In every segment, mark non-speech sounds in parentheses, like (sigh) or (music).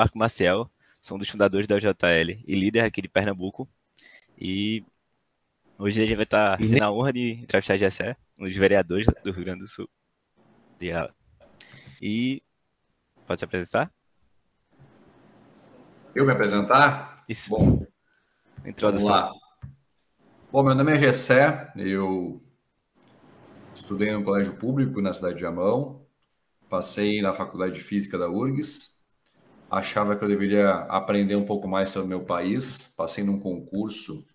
Marco Maciel, sou um dos fundadores da UJL e líder aqui de Pernambuco. E hoje a gente vai estar tendo a honra de entrevistar Gessé, um dos vereadores do Rio Grande do Sul. E pode se apresentar? Eu me apresentar? Isso. Bom, introdução. Vamos lá. Bom, meu nome é Gessé, eu estudei no colégio público na cidade de Amão, passei na faculdade de física da URGS, achava que eu deveria aprender um pouco mais sobre o meu país, passei num concurso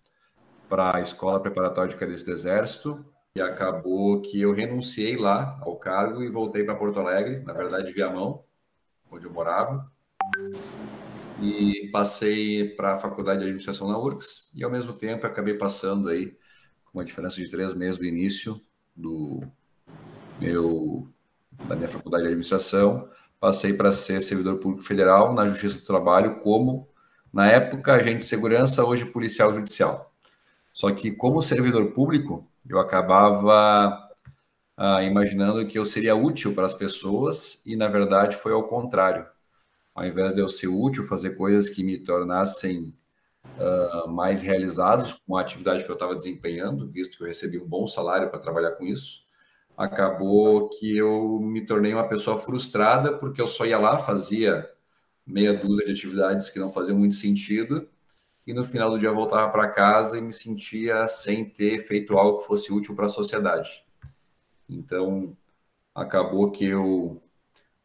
para a Escola Preparatória de Cadeiros do Exército e acabou que eu renunciei lá ao cargo e voltei para Porto Alegre, na verdade Viamão, onde eu morava, e passei para a Faculdade de Administração na URGS e ao mesmo tempo acabei passando aí com uma diferença de três meses do início do meu da minha faculdade de administração passei para ser servidor público federal na Justiça do Trabalho como, na época, agente de segurança, hoje policial judicial. Só que, como servidor público, eu acabava ah, imaginando que eu seria útil para as pessoas e, na verdade, foi ao contrário. Ao invés de eu ser útil, fazer coisas que me tornassem uh, mais realizados com a atividade que eu estava desempenhando, visto que eu recebi um bom salário para trabalhar com isso, acabou que eu me tornei uma pessoa frustrada porque eu só ia lá, fazia meia dúzia de atividades que não faziam muito sentido e no final do dia voltava para casa e me sentia sem ter feito algo que fosse útil para a sociedade. Então, acabou que eu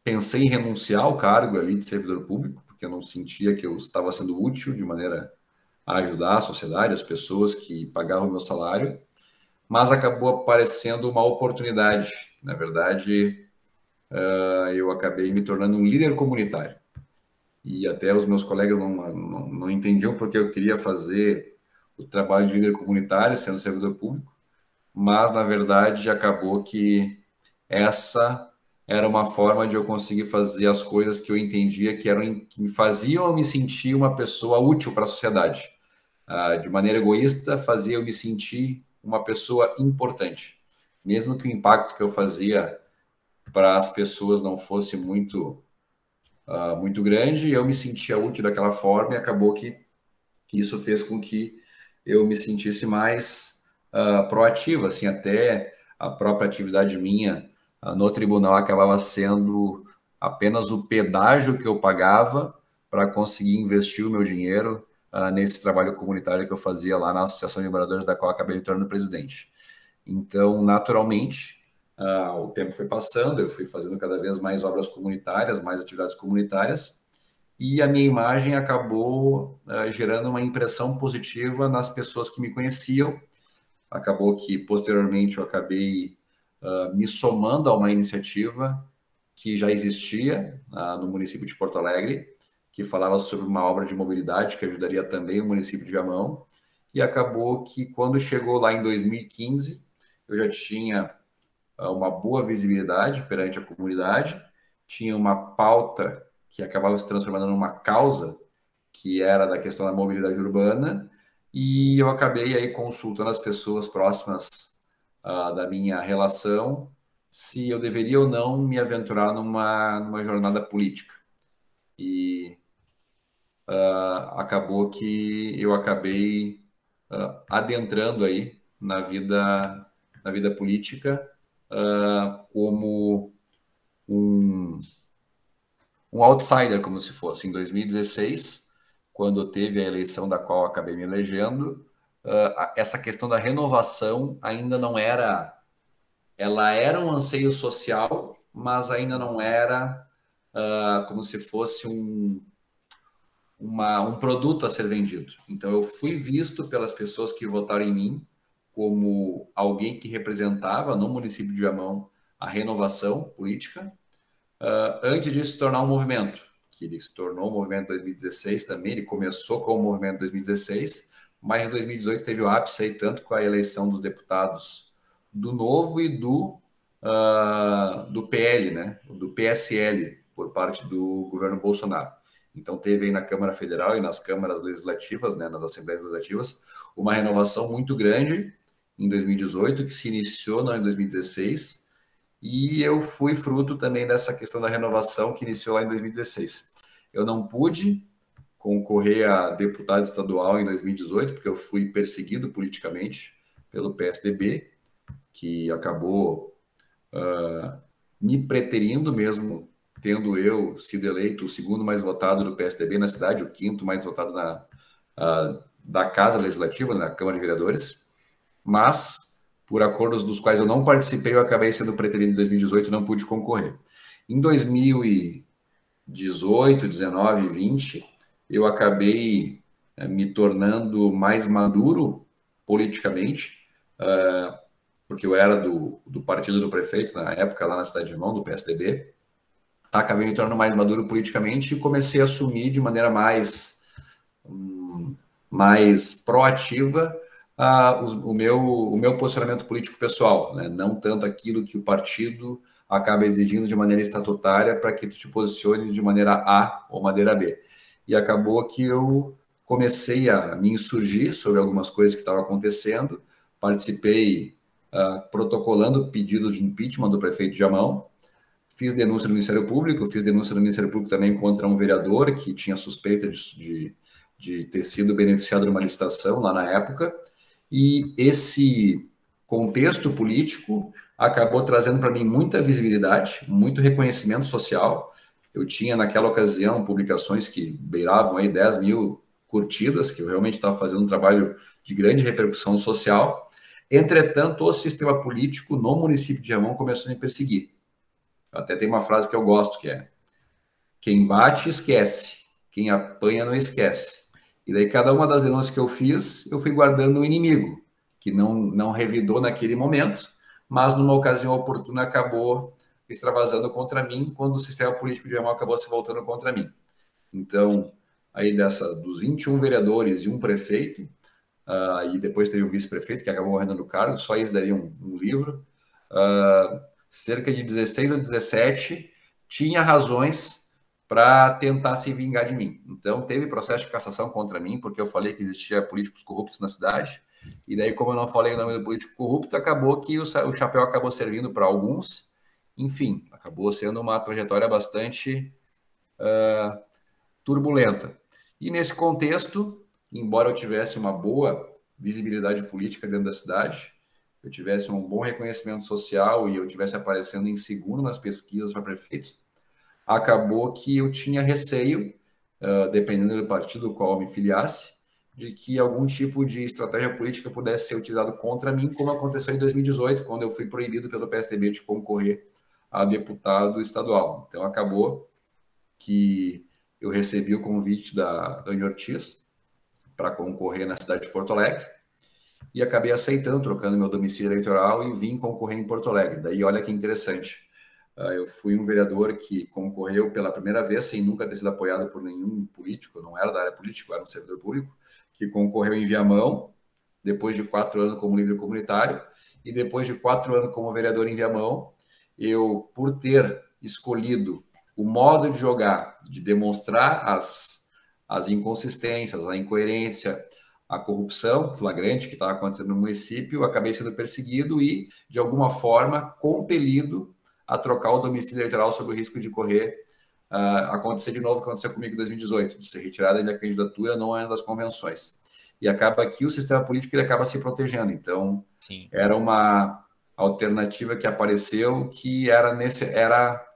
pensei em renunciar ao cargo ali de servidor público, porque eu não sentia que eu estava sendo útil de maneira a ajudar a sociedade, as pessoas que pagavam o meu salário mas acabou aparecendo uma oportunidade. Na verdade, uh, eu acabei me tornando um líder comunitário. E até os meus colegas não, não, não entendiam porque eu queria fazer o trabalho de líder comunitário, sendo servidor público, mas na verdade acabou que essa era uma forma de eu conseguir fazer as coisas que eu entendia que eram que me faziam eu me sentir uma pessoa útil para a sociedade. Uh, de maneira egoísta, fazia eu me sentir uma pessoa importante. Mesmo que o impacto que eu fazia para as pessoas não fosse muito, uh, muito grande, eu me sentia útil daquela forma e acabou que isso fez com que eu me sentisse mais uh, proativo, assim, até a própria atividade minha uh, no tribunal acabava sendo apenas o pedágio que eu pagava para conseguir investir o meu dinheiro uh, nesse trabalho comunitário que eu fazia lá na Associação de Moradores, da qual acabei me tornando presidente. Então, naturalmente, uh, o tempo foi passando, eu fui fazendo cada vez mais obras comunitárias, mais atividades comunitárias, e a minha imagem acabou uh, gerando uma impressão positiva nas pessoas que me conheciam. Acabou que, posteriormente, eu acabei me somando a uma iniciativa que já existia no município de Porto Alegre, que falava sobre uma obra de mobilidade que ajudaria também o município de Viamão. E acabou que, quando chegou lá em 2015, eu já tinha ah, uma boa visibilidade perante a comunidade, tinha uma pauta que acabava se transformando numa causa, que era da questão da mobilidade urbana, e eu acabei aí consultando as pessoas próximas uh, da minha relação se eu deveria ou não me aventurar numa, numa jornada política. E uh, acabou que eu acabei uh, adentrando aí na vida na vida política uh, como um, um outsider, como se fosse. Em 2016, quando teve a eleição da qual acabei me elegendo, essa questão da renovação ainda não era. Ela era um anseio social, mas ainda não era como se fosse um, uma, um produto a ser vendido. Então, eu fui visto pelas pessoas que votaram em mim como alguém que representava no município de Viamão a renovação política, uh, antes de se tornar um movimento, que ele se tornou um movimento em 2016 também, ele começou com o movimento em 2016, mas em 2018 teve o ápice aí, tanto com a eleição dos deputados do Novo e do, uh, do PL, né, do PSL, por parte do governo Bolsonaro. Então, teve aí na Câmara Federal e nas câmaras legislativas, né, nas assembleias legislativas, uma renovação muito grande em 2018, que se iniciou não, em 2016, e eu fui fruto também dessa questão da renovação que iniciou lá em 2016. eu não pude concorrer a deputado estadual em 2018, porque eu fui perseguido politicamente pelo PSDB, que acabou uh, me preterindo mesmo, tendo eu sido eleito o segundo mais votado do PSDB na cidade, o quinto mais votado na, uh, da Casa Legislativa, na Câmara de Vereadores, mas por acordos dos quais eu não participei, eu acabei sendo preterido em 2018 e não pude concorrer. Em 2018, 19 e 20, eu acabei uh, me tornando mais maduro politicamente, uh, porque eu era do, do partido do prefeito na época, lá na cidade de Irmão, do PSDB. Acabei me tornando mais maduro politicamente e comecei a assumir de maneira mais, um, mais proativa uh, o, meu, o meu posicionamento político pessoal, né? não tanto aquilo que o partido acaba exigindo de maneira estatutária para que tu te posicione de maneira A ou maneira B. E acabou que eu comecei a me insurgir sobre algumas coisas que estavam acontecendo, participei uh, protocolando pedido de impeachment do prefeito de Amão, fiz denúncia no Ministério Público, fiz denúncia no Ministério Público também contra um vereador que tinha suspeita de, de, de ter sido beneficiado de uma licitação lá na época, e esse contexto político acabou trazendo para mim muita visibilidade, muito reconhecimento social. Eu tinha naquela ocasião publicações que beiravam aí 10 mil curtidas, que eu realmente estava fazendo um trabalho de grande repercussão social. Entretanto, o sistema político no município de Ramon começou a me perseguir. Até tem uma frase que eu gosto, que é quem bate, esquece. Quem apanha, não esquece. E daí, cada uma das denúncias que eu fiz, eu fui guardando um inimigo, que não, não revidou naquele momento, mas numa ocasião oportuna acabou extravasando contra mim, quando o sistema político de Ramon acabou se voltando contra mim. Então, aí dessa dos 21 vereadores e um prefeito, uh, e depois teve o vice-prefeito que acabou morrendo no cargo, só isso daria um, um livro. Uh, cerca de 16 ou 17 tinha razões para tentar se vingar de mim. Então, teve processo de cassação contra mim, porque eu falei que existia políticos corruptos na cidade. E daí, como eu não falei o nome do político corrupto, acabou que o, o chapéu acabou servindo para alguns. Enfim, acabou sendo uma trajetória bastante uh, turbulenta. E nesse contexto, embora eu tivesse uma boa visibilidade política dentro da cidade, eu tivesse um bom reconhecimento social e eu tivesse aparecendo em segundo nas pesquisas para prefeito, acabou que eu tinha receio, uh, dependendo do partido ao qual me filiasse, de que algum tipo de estratégia política pudesse ser utilizado contra mim, como aconteceu em 2018, quando eu fui proibido pelo PSDB de concorrer a deputado estadual. Então acabou que eu recebi o convite da Anne Ortiz para concorrer na cidade de Porto Alegre e acabei aceitando, trocando meu domicílio eleitoral e vim concorrer em Porto Alegre. Daí, olha que interessante. Ah, eu fui um vereador que concorreu pela primeira vez, sem nunca ter sido apoiado por nenhum político, não era da área política, era um servidor público, que concorreu em Viamão, depois de quatro anos como líder comunitário, e depois de quatro anos como vereador em Viamão, eu, por ter escolhido o modo de jogar, de demonstrar as, as inconsistências, a incoerência, a corrupção flagrante que estava acontecendo no município, acabei sendo perseguido e, de alguma forma, compelido a trocar o domicílio eleitoral sob o risco de correr uh, acontecer de novo o que aconteceu comigo em 2018, de ser retirada da candidatura não é das convenções. E acaba que o sistema político ele acaba se protegendo. Então, Sim. era uma alternativa que apareceu que era nesse era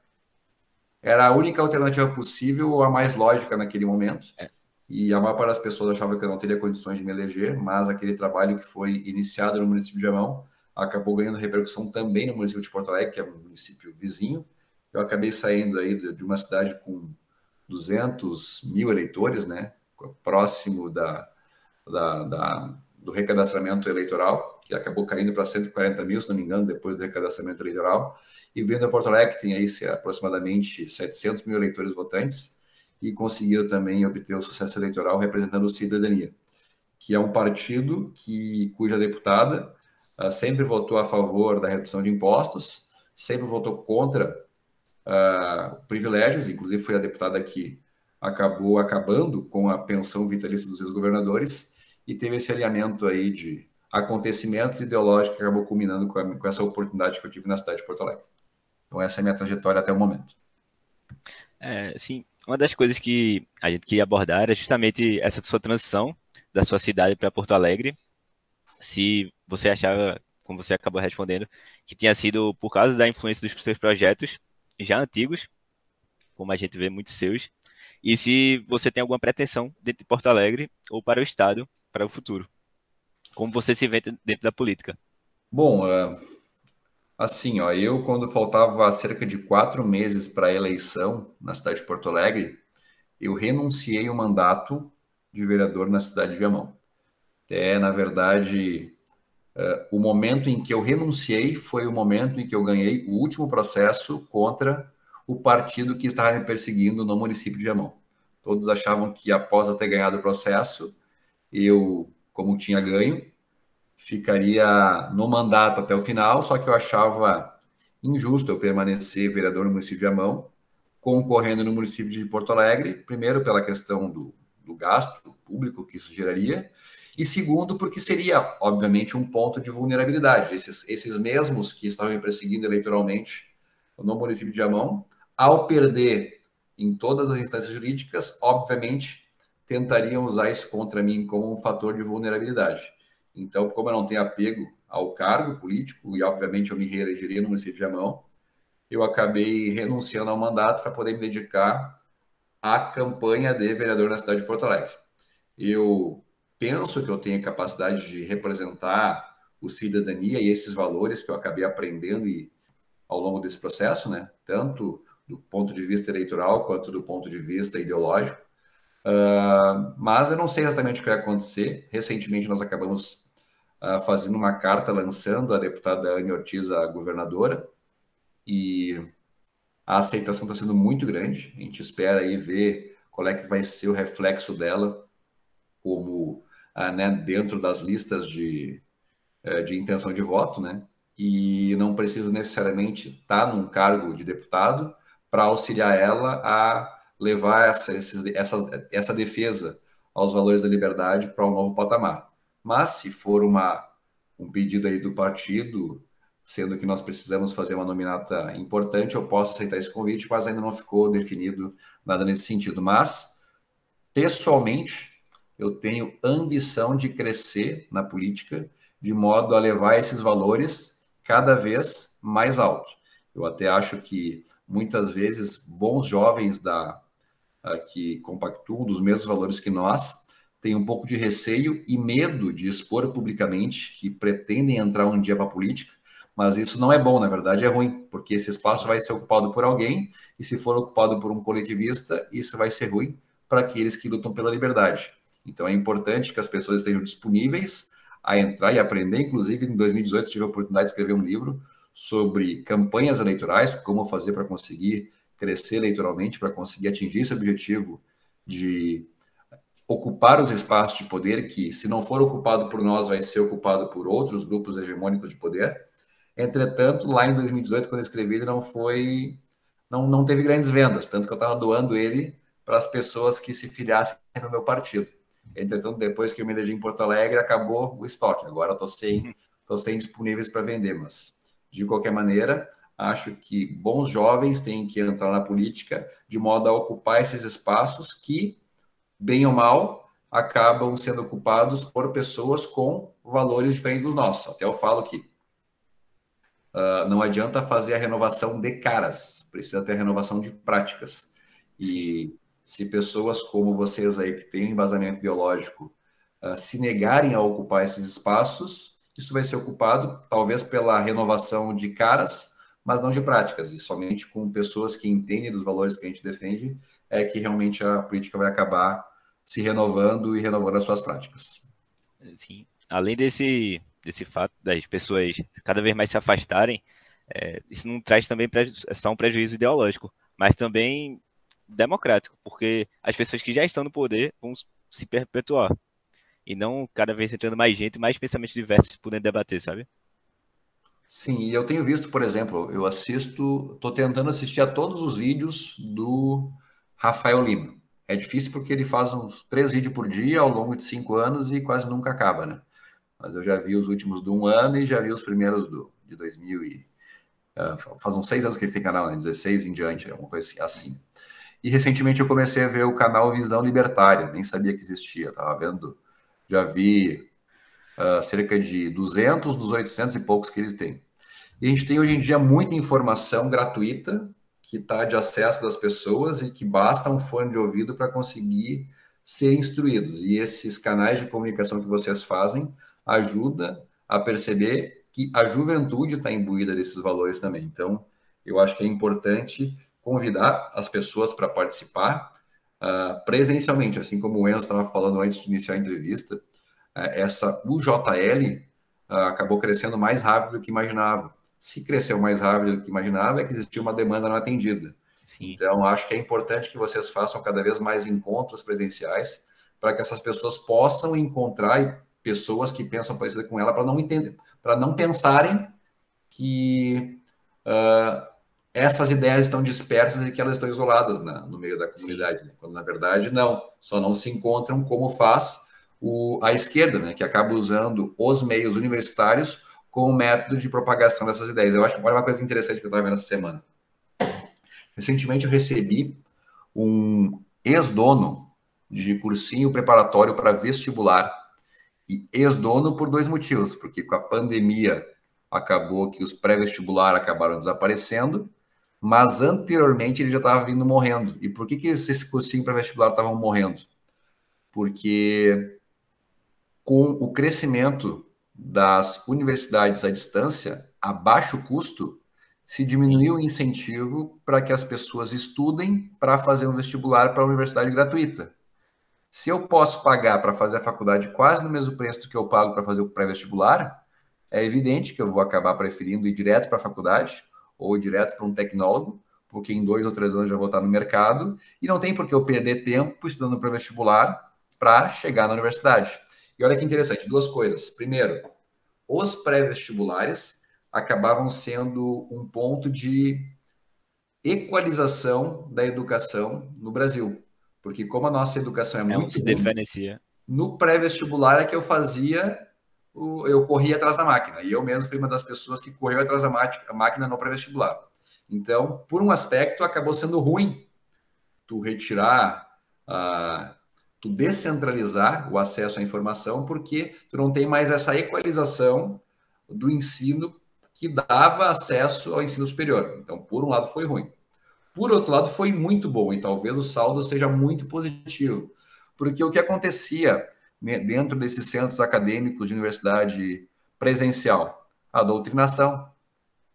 era a única alternativa possível ou a mais lógica naquele momento. É. E a maior parte das pessoas achava que eu não teria condições de me eleger, mas aquele trabalho que foi iniciado no município de Amão acabou ganhando repercussão também no município de Porto Alegre, que é um município vizinho. Eu acabei saindo aí de uma cidade com 200 mil eleitores, né, próximo da, da, da do recadastramento eleitoral, que acabou caindo para 140 mil, se não me engano, depois do recadastramento eleitoral e vindo a Porto Alegre, que tem aí aproximadamente 700 mil eleitores votantes, e conseguiram também obter o sucesso eleitoral representando o Cidadania, que é um partido que, cuja deputada uh, sempre votou a favor da redução de impostos, sempre votou contra uh, privilégios, inclusive foi a deputada que acabou acabando com a pensão vitalícia dos ex-governadores e teve esse alinhamento aí de acontecimentos ideológicos que acabou culminando com, a, com essa oportunidade que eu tive na cidade de Porto Alegre. Então, essa é a minha trajetória até o momento. É, sim, uma das coisas que a gente queria abordar era justamente essa sua transição da sua cidade para Porto Alegre. Se você achava, como você acabou respondendo, que tinha sido por causa da influência dos seus projetos já antigos, como a gente vê muitos seus, e se você tem alguma pretensão dentro de Porto Alegre ou para o Estado, para o futuro. Como você se vê dentro da política? Bom, é, assim, ó, eu quando faltava cerca de quatro meses para a eleição na cidade de Porto Alegre, eu renunciei o mandato de vereador na cidade de Viamão. É, na verdade, é, o momento em que eu renunciei foi o momento em que eu ganhei o último processo contra o partido que estava me perseguindo no município de Viamão. Todos achavam que após eu ter ganhado o processo, eu, como tinha ganho, ficaria no mandato até o final, só que eu achava injusto eu permanecer vereador no município de Viamão, concorrendo no município de Porto Alegre, primeiro pela questão do, do gasto público que isso geraria, e segundo, porque seria, obviamente, um ponto de vulnerabilidade. Esses, esses mesmos que estavam me perseguindo eleitoralmente no município de Viamão ao perder em todas as instâncias jurídicas, obviamente tentariam usar isso contra mim como um fator de vulnerabilidade. Então, como eu não tenho apego ao cargo político e obviamente eu me reelegeria no município de Amão, eu acabei renunciando ao mandato para poder me dedicar à campanha de vereador na cidade de Porto Alegre. Eu penso que eu tenho capacidade de representar o cidadania e esses valores que eu acabei aprendendo e, ao longo desse processo, né? Tanto do ponto de vista eleitoral quanto do ponto de vista ideológico. Uh, mas eu não sei exatamente o que vai acontecer. Recentemente nós acabamos uh, fazendo uma carta lançando a deputada Anne Ortiz a governadora e a aceitação está sendo muito grande. A gente espera aí ver qual é que vai ser o reflexo dela como uh, né, dentro das listas de, eh, de intenção de voto, né? E não precisa necessariamente estar tá num cargo de deputado, para auxiliar ela a levar essa, essa, essa defesa aos valores da liberdade para um novo patamar. Mas se for uma, um pedido aí do partido, sendo que nós precisamos fazer uma nominata importante, eu posso aceitar esse convite, mas ainda não ficou definido nada nesse sentido. Mas, pessoalmente, eu tenho ambição de crescer na política de modo a levar esses valores cada vez mais alto. Eu até acho que muitas vezes bons jovens da que compactuam dos mesmos valores que nós têm um pouco de receio e medo de expor publicamente que pretendem entrar um dia para a política, mas isso não é bom, na verdade é ruim, porque esse espaço vai ser ocupado por alguém e se for ocupado por um coletivista, isso vai ser ruim para aqueles que lutam pela liberdade. Então é importante que as pessoas estejam disponíveis a entrar e aprender. Inclusive, em 2018, tive a oportunidade de escrever um livro sobre campanhas eleitorais, como fazer para conseguir crescer eleitoralmente, para conseguir atingir esse objetivo de ocupar os espaços de poder que, se não for ocupado por nós, vai ser ocupado por outros grupos hegemônicos de poder. Entretanto, lá em 2018, quando eu escrevi, ele não foi, não, não teve grandes vendas, tanto que eu estava doando ele para as pessoas que se filiassem no meu partido. Entretanto, depois que eu me elegi em Porto Alegre, acabou o estoque. Agora estou sem, sem disponíveis para vender, mas de qualquer maneira, acho que bons jovens têm que entrar na política de modo a ocupar esses espaços que, bem ou mal, acabam sendo ocupados por pessoas com valores diferentes dos nossos. Até eu falo que uh, não adianta fazer a renovação de caras, precisa ter a renovação de práticas. E se pessoas como vocês aí, que têm embasamento biológico, uh, se negarem a ocupar esses espaços, isso vai ser ocupado talvez pela renovação de caras, mas não de práticas, e somente com pessoas que entendem dos valores que a gente defende, é que realmente a política vai acabar se renovando e renovando as suas práticas. Sim. Além desse, desse fato das pessoas cada vez mais se afastarem, é, isso não traz também só um prejuízo ideológico, mas também democrático, porque as pessoas que já estão no poder vão se perpetuar e não cada vez entrando mais gente, mais pensamentos diversos podendo debater, sabe? Sim, e eu tenho visto, por exemplo, eu assisto, estou tentando assistir a todos os vídeos do Rafael Lima. É difícil porque ele faz uns três vídeos por dia ao longo de cinco anos e quase nunca acaba, né? Mas eu já vi os últimos do um ano e já vi os primeiros do, de 2000 e... Uh, faz uns seis anos que ele tem canal, né? 16 em diante, alguma coisa assim. E recentemente eu comecei a ver o canal Visão Libertária, nem sabia que existia, estava vendo, já vi uh, cerca de 200 dos 800 e poucos que ele tem. E a gente tem hoje em dia muita informação gratuita que está de acesso das pessoas e que basta um fone de ouvido para conseguir ser instruídos. E esses canais de comunicação que vocês fazem ajuda a perceber que a juventude está imbuída desses valores também. Então, eu acho que é importante convidar as pessoas para participar uh, presencialmente, assim como o Enzo estava falando antes de iniciar a entrevista. Uh, essa UJL uh, ah, acabou crescendo mais rápido do que imaginava. Se cresceu mais rápido do que imaginava, é que existia uma demanda não atendida. Sim. Então, acho que é importante que vocês façam cada vez mais encontros presenciais para que essas pessoas possam encontrar pessoas que pensam parecido com ela para não entender, para não pensarem que uh, essas ideias estão dispersas e que elas estão isoladas na, no meio da comunidade, né? quando na verdade não, só não se encontram como faz o, a esquerda, né? que acaba usando os meios universitários como método de propagação dessas ideias. Eu acho que uma coisa interessante que eu estava vendo essa semana. Recentemente eu recebi um ex-dono de cursinho preparatório para vestibular. E ex-dono por dois motivos, porque com a pandemia acabou que os pré-vestibular acabaram desaparecendo, mas anteriormente ele já estava vindo morrendo. E por que, que esses cursinhos pré-vestibular estavam morrendo? Porque com o crescimento das universidades à distância, a baixo custo, se diminuiu o incentivo para que as pessoas estudem para fazer um vestibular para a universidade gratuita. Se eu posso pagar para fazer a faculdade quase no mesmo preço que eu pago para fazer o pré-vestibular, é evidente que eu vou acabar preferindo ir direto para a faculdade ou direto para um tecnólogo, porque em dois ou três anos já vou estar no mercado e não tem por que eu perder tempo estudando para vestibular para chegar na universidade. E olha que interessante, duas coisas. Primeiro, os pré-vestibulares acabavam sendo um ponto de equalização da educação no Brasil. Porque como a nossa educação é, é muito... se diferencia. No pré-vestibular é que eu fazia, eu corria atrás da máquina. E eu mesmo fui uma das pessoas que correu atrás da máquina no pré-vestibular. Então, por um aspecto, acabou sendo ruim tu retirar, uh, tu descentralizar o acesso à informação, porque tu não tem mais essa equalização do ensino que dava acesso ao ensino superior. Então, por um lado, foi ruim. Por outro lado, foi muito bom, e talvez o saldo seja muito positivo, porque o que acontecia né, dentro desses centros acadêmicos de universidade presencial? A doutrinação,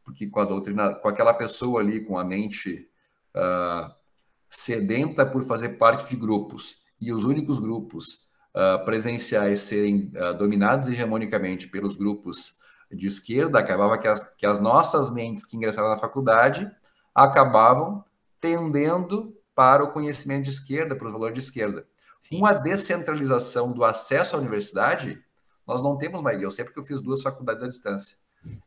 porque com, a doutrina, com aquela pessoa ali com a mente uh, sedenta por fazer parte de grupos, e os únicos grupos uh, presenciais serem uh, dominados hegemonicamente pelos grupos de esquerda, acabava que as, que as nossas mentes que ingressaram na faculdade acabavam tendendo para o conhecimento de esquerda, para o valor de esquerda. Sim. Com a descentralização do acesso à universidade, nós não temos mais. Eu sei porque eu fiz duas faculdades à distância.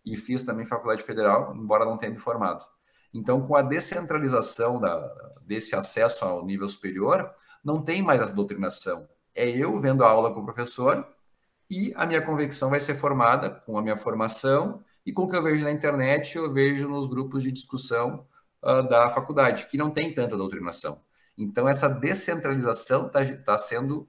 E fiz também faculdade federal, embora não tenha me formado. Então, com a descentralização da, desse acesso ao nível superior, não tem mais essa doutrinação. É eu vendo a aula com o professor e a minha convicção vai ser formada com a minha formação e com o que eu vejo na internet, eu vejo nos grupos de discussão uh, da faculdade, que não tem tanta doutrinação. Então, essa descentralização está tá sendo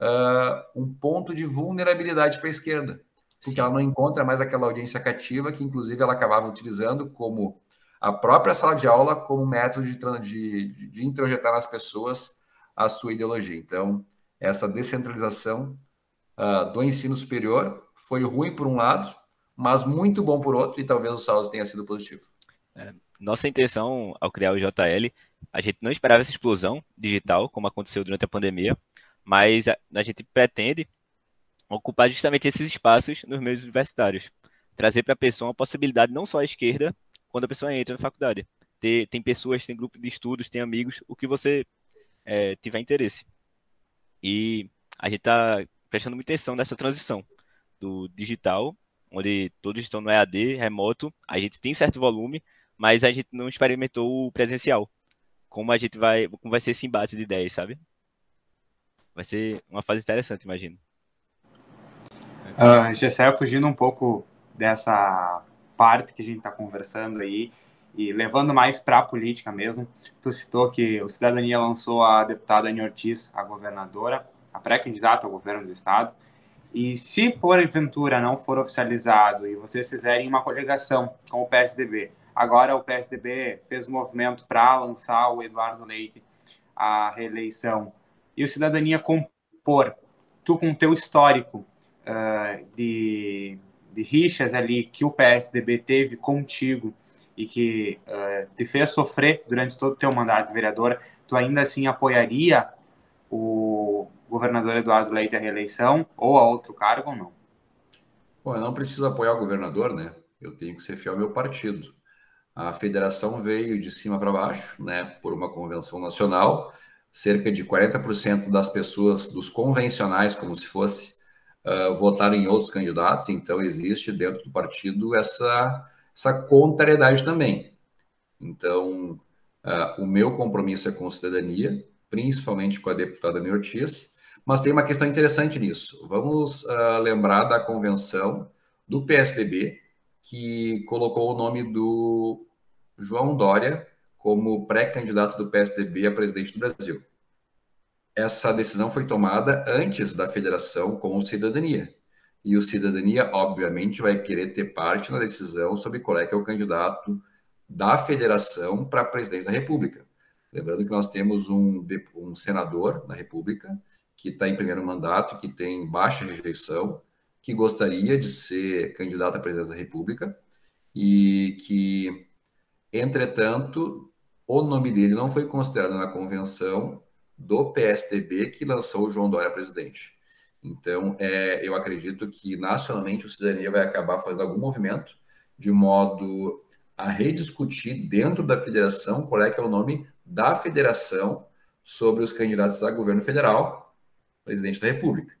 uh, um ponto de vulnerabilidade para a esquerda, porque Sim. ela não encontra mais aquela audiência cativa que, inclusive, ela acabava utilizando como a própria sala de aula como método de, de, de introjetar nas pessoas a sua ideologia. Então, essa descentralização uh, do ensino superior foi ruim por um lado, mas muito bom por outro, e talvez o saldo tenha sido positivo. É, nossa intenção ao criar o JL, a gente não esperava essa explosão digital, como aconteceu durante a pandemia, mas a, a gente pretende ocupar justamente esses espaços nos meios universitários. Trazer para a pessoa uma possibilidade não só à esquerda, quando a pessoa entra na faculdade. Tem pessoas, tem grupo de estudos, tem amigos, o que você é, tiver interesse. E a gente está prestando muita atenção nessa transição do digital, onde todos estão no EAD, remoto, a gente tem certo volume, mas a gente não experimentou o presencial. Como a gente vai, como vai ser esse embate de ideias, sabe? Vai ser uma fase interessante, imagino. Uh, Gessé, fugindo um pouco dessa parte que a gente está conversando aí, E levando mais para a política mesmo, tu citou que o Cidadania lançou a deputada Ani Ortiz, a governadora, a pré-candidata ao governo do estado. E se porventura não for oficializado e vocês fizerem uma coligação com o PSDB, agora o PSDB fez um movimento para lançar o Eduardo Leite à reeleição e o Cidadania compor, tu com teu histórico uh, de, de rixas ali que o PSDB teve contigo e que uh, te fez sofrer durante todo o teu mandato de vereadora, tu ainda assim apoiaria o governador Eduardo Leite à reeleição ou a outro cargo ou não? Bom, eu não preciso apoiar o governador, né? Eu tenho que ser fiel ao meu partido. A federação veio de cima para baixo, né, por uma convenção nacional. Cerca de 40% das pessoas, dos convencionais, como se fosse, uh, votaram em outros candidatos. Então, existe dentro do partido essa essa contrariedade também. Então, uh, o meu compromisso é com a cidadania, principalmente com a deputada Ney Ortiz, mas tem uma questão interessante nisso. Vamos uh, lembrar da convenção do PSDB, que colocou o nome do João Dória como pré-candidato do PSDB a presidente do Brasil. Essa decisão foi tomada antes da federação com o Cidadania e o Cidadania, obviamente, vai querer ter parte na decisão sobre qual é que é o candidato da federação para presidente da República. Lembrando que nós temos um, um senador na República que está em primeiro mandato, que tem baixa rejeição, que gostaria de ser candidato a presidente da República e que, entretanto, o nome dele não foi considerado na convenção do PSDB que lançou o João Dória presidente. Então, é, eu acredito que nacionalmente o Cidadania vai acabar fazendo algum movimento de modo a rediscutir dentro da federação qual é que é o nome da federação sobre os candidatos a governo federal, presidente da República.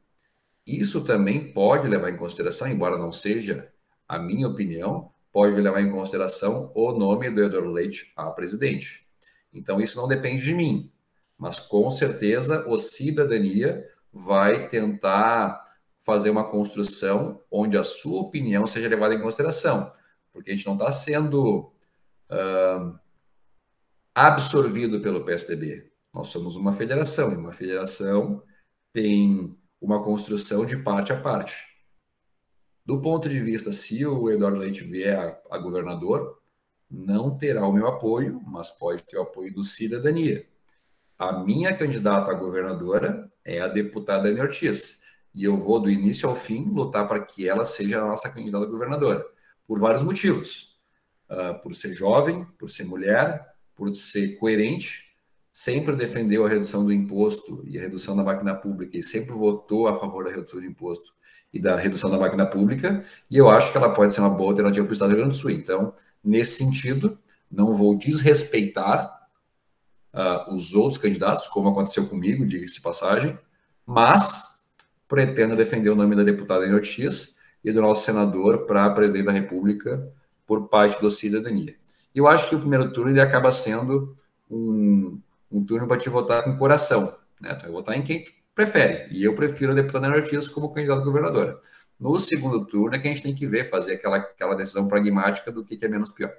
Isso também pode levar em consideração, embora não seja a minha opinião, pode levar em consideração o nome do Eduardo Leite a presidente. Então, isso não depende de mim, mas com certeza o Cidadania vai tentar fazer uma construção onde a sua opinião seja levada em consideração, porque a gente não está sendo uh, absorvido pelo PSDB. Nós somos uma federação, e uma federação tem uma construção de parte a parte. Do ponto de vista, se o Eduardo Leite vier a, a governador, não terá o meu apoio, mas pode ter o apoio do Cidadania. A minha candidata a governadora é a deputada Dani Ortiz. E eu vou, do início ao fim, lutar para que ela seja a nossa candidata governadora. Por vários motivos. Uh, por ser jovem, por ser mulher, por ser coerente, sempre defendeu a redução do imposto e a redução da máquina pública e sempre votou a favor da redução do imposto e da redução da máquina pública. E eu acho que ela pode ser uma boa alternativa para o Estado do Rio Grande do Sul. Então, nesse sentido, não vou desrespeitar uh, os outros candidatos, como aconteceu comigo, diga-se de passagem, mas pretendo defender o nome da deputada Ana Ortiz e do nosso senador para presidente da República por parte da cidadania. E eu acho que o primeiro turno ele acaba sendo um, um turno para te votar com coração. Né? Tu vai votar em quem tu prefere. E eu prefiro a deputada Ana Ortiz como candidata a governadora. No segundo turno é que a gente tem que ver, fazer aquela, aquela decisão pragmática do que, que é menos pior.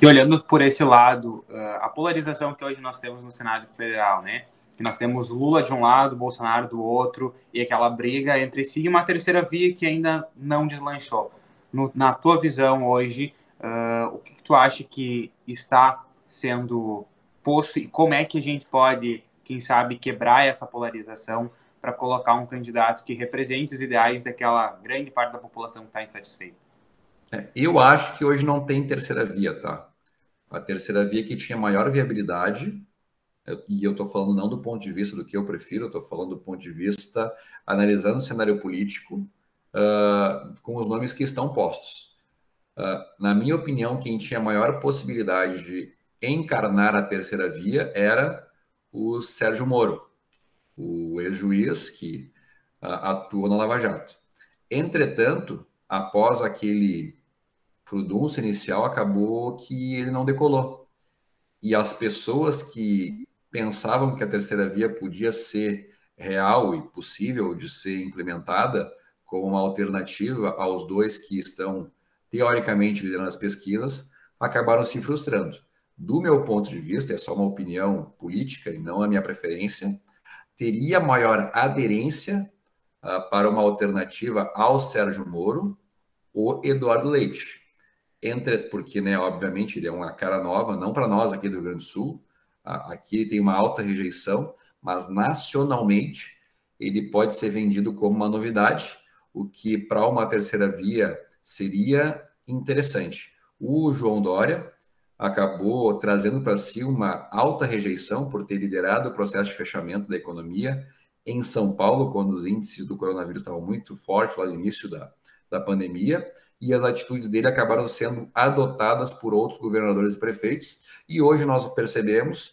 E olhando por esse lado, uh, a polarização que hoje nós temos no Senado Federal, né? Que nós temos Lula de um lado, Bolsonaro do outro, e aquela briga entre si, e uma terceira via que ainda não deslanchou. No, na tua visão hoje, uh, o que, que tu acha que está sendo posto e como é que a gente pode, quem sabe, quebrar essa polarização para colocar um candidato que represente os ideais daquela grande parte da população que está insatisfeita? É, eu acho que hoje não tem terceira via, tá? A terceira via que tinha maior viabilidade, e eu estou falando não do ponto de vista do que eu prefiro, estou falando do ponto de vista analisando o cenário político uh, com os nomes que estão postos. Uh, na minha opinião, quem tinha maior possibilidade de encarnar a terceira via era o Sérgio Moro, o ex-juiz que uh, atua na Lava Jato. Entretanto, após aquele furdunço inicial, acabou que ele não decolou. E as pessoas que pensavam que a terceira via podia ser real e possível de ser implementada como uma alternativa aos dois que estão teoricamente liderando as pesquisas, acabaram se frustrando. Do meu ponto de vista, é só uma opinião política e não a minha preferência, teria maior aderência uh, para uma alternativa ao Sérgio Moro o Eduardo Leite. Entre, porque, né, obviamente, ele é uma cara nova, não para nós aqui do Rio Grande do Sul, aqui tem uma alta rejeição, mas nacionalmente ele pode ser vendido como uma novidade, o que para uma terceira via seria interessante. O João Dória acabou trazendo para si uma alta rejeição por ter liderado o processo de fechamento da economia em São Paulo, quando os índices do coronavírus estavam muito fortes lá no início da, da pandemia, e as atitudes dele acabaram sendo adotadas por outros governadores e prefeitos, e hoje nós percebemos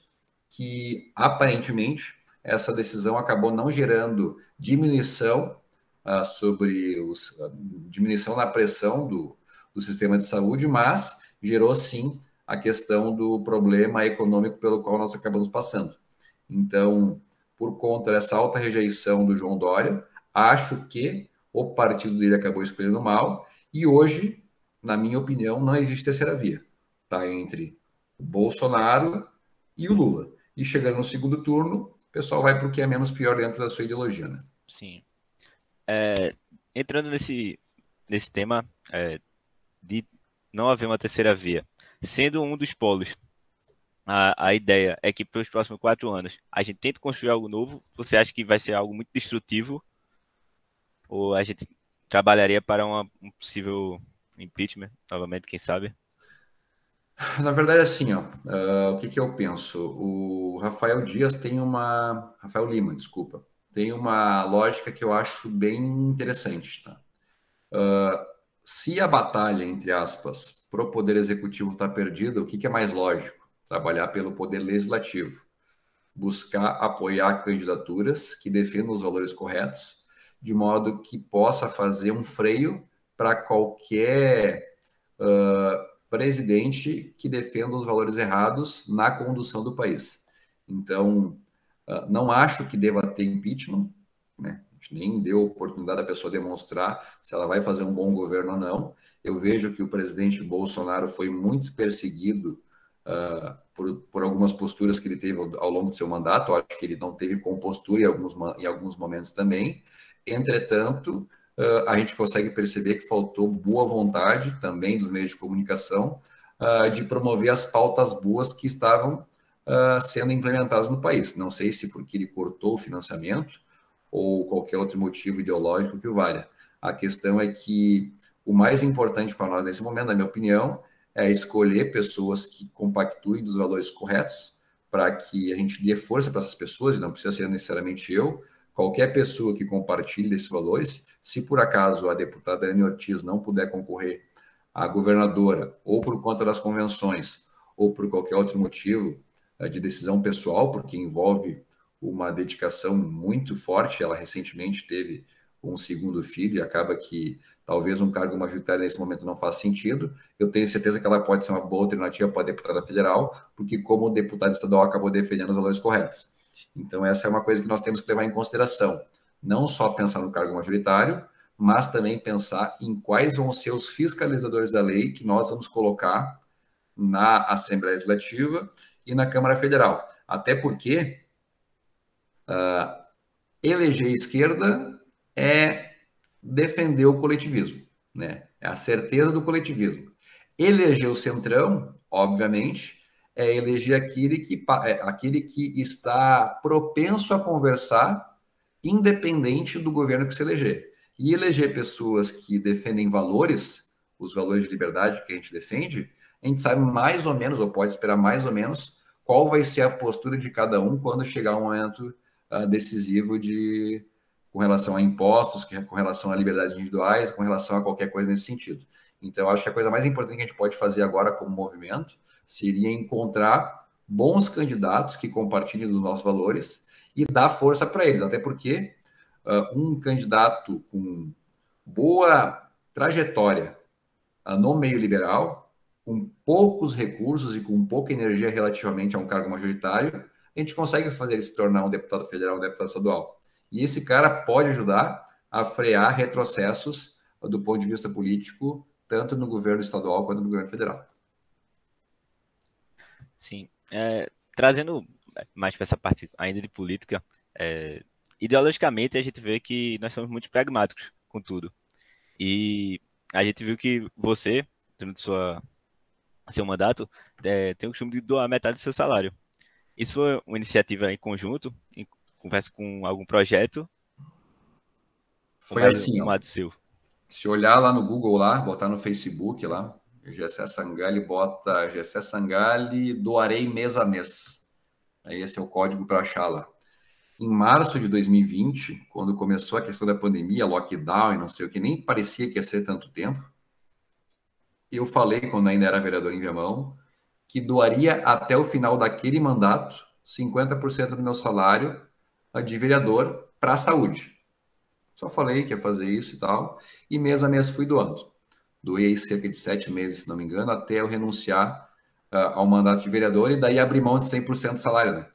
que, aparentemente, essa decisão acabou não gerando diminuição uh, sobre os uh, diminuição na pressão do, do sistema de saúde, mas gerou sim a questão do problema econômico pelo qual nós acabamos passando. Então, por conta dessa alta rejeição do João Dória, acho que o partido dele acabou escolhendo mal e hoje, na minha opinião, não existe terceira via. Tá entre o Bolsonaro e o Lula. E chegando no segundo turno, o pessoal vai para o que é menos pior dentro da sua ideologia, né? Sim. É, entrando nesse, nesse tema é, de não haver uma terceira via, sendo um dos polos, a, a ideia é que para os próximos quatro anos a gente tenta construir algo novo. Você acha que vai ser algo muito destrutivo? Ou a gente trabalharia para uma, um possível impeachment, novamente, quem sabe? Na verdade, assim, ó, uh, o que, que eu penso? O Rafael Dias tem uma. Rafael Lima, desculpa. Tem uma lógica que eu acho bem interessante. Tá? Uh, se a batalha, entre aspas, para o Poder Executivo está perdida, o que, que é mais lógico? Trabalhar pelo Poder Legislativo. Buscar apoiar candidaturas que defendam os valores corretos, de modo que possa fazer um freio para qualquer. Uh, presidente que defenda os valores errados na condução do país. Então, ah, não acho que deva ter impeachment, né? A gente nem deu oportunidade da pessoa demonstrar se ela vai fazer um bom governo ou não. Eu vejo que o presidente Bolsonaro foi muito perseguido uh, por, por algumas posturas que ele teve ao longo do seu mandato. Acho que ele não teve compostura em alguns, em alguns momentos também. Entretanto, uh, a gente consegue perceber que faltou boa vontade também dos meios de comunicação uh, de promover as pautas boas que estavam uh, sendo implementadas no país. Não sei se porque ele cortou o financiamento ou qualquer outro motivo ideológico que o valha. A questão é que o mais importante para nós nesse momento, na minha opinião, é escolher pessoas que compactuem dos valores corretos para que a gente dê força para essas pessoas, e não precisa ser necessariamente eu, qualquer pessoa que compartilhe desses valores, se por acaso a deputada Anne Ortiz não puder concorrer à governadora, ou por conta das convenções, ou por qualquer outro motivo eh, de decisão pessoal, porque envolve uma dedicação muito forte, ela recentemente teve um segundo filho e acaba que talvez um cargo majoritário nesse momento não faça sentido. Eu tenho certeza que ela pode ser uma boa alternativa para a deputada federal, porque como deputado estadual acabou defendendo os valores corretos. Então, essa é uma coisa que nós temos que levar em consideração. Não só pensar no cargo majoritário, mas também pensar em quais vão ser os fiscalizadores da lei que nós vamos colocar na Assembleia Legislativa e na Câmara Federal. Até porque uh, eleger esquerda é defender o coletivismo, né? É a certeza do coletivismo. Eleger o centrão, obviamente, é eleger aquele que, é, aquele que está propenso a conversar, independente do governo que se eleger. E eleger pessoas que defendem valores, os valores de liberdade que a gente defende, a gente sabe mais ou menos, ou pode esperar mais ou menos, qual vai ser a postura de cada um quando chegar um momento uh, decisivo de com relação a impostos, com relação a liberdades individuais, com relação a qualquer coisa nesse sentido. Então, acho que a coisa mais importante que a gente pode fazer agora como movimento seria encontrar bons candidatos que compartilhem dos nossos valores e dar força para eles, até porque uh, um candidato com boa trajetória uh, no meio liberal, com poucos recursos e com pouca energia relativamente a um cargo majoritário, a gente consegue fazer ele se tornar um deputado federal, um deputado estadual. E esse cara pode ajudar a frear retrocessos do ponto de vista político, tanto no governo estadual quanto no governo federal. Sim. É, trazendo mais para essa parte ainda de política, é, ideologicamente a gente vê que nós somos muito pragmáticos com tudo. E a gente viu que você, durante sua, seu mandato, é, tem o costume de doar metade do seu salário. Isso foi uma iniciativa em conjunto, em conversa com algum projeto? Foi assim, ó, seu? se olhar lá no Google, lá, botar no Facebook lá, Gessé Sangali bota Gessé Sangali doarei mês a mês. Esse é o código para achar lá. Em março de 2020, quando começou a questão da pandemia, lockdown e não sei o que, nem parecia que ia ser tanto tempo, eu falei, quando ainda era vereador em Viamão, que doaria até o final daquele mandato 50% do meu salário de vereador para a saúde. Só falei que ia fazer isso e tal, e mês a mês fui doando. Doei cerca de sete meses, se não me engano, até eu renunciar uh, ao mandato de vereador e daí abrir mão de 100% do salário, né?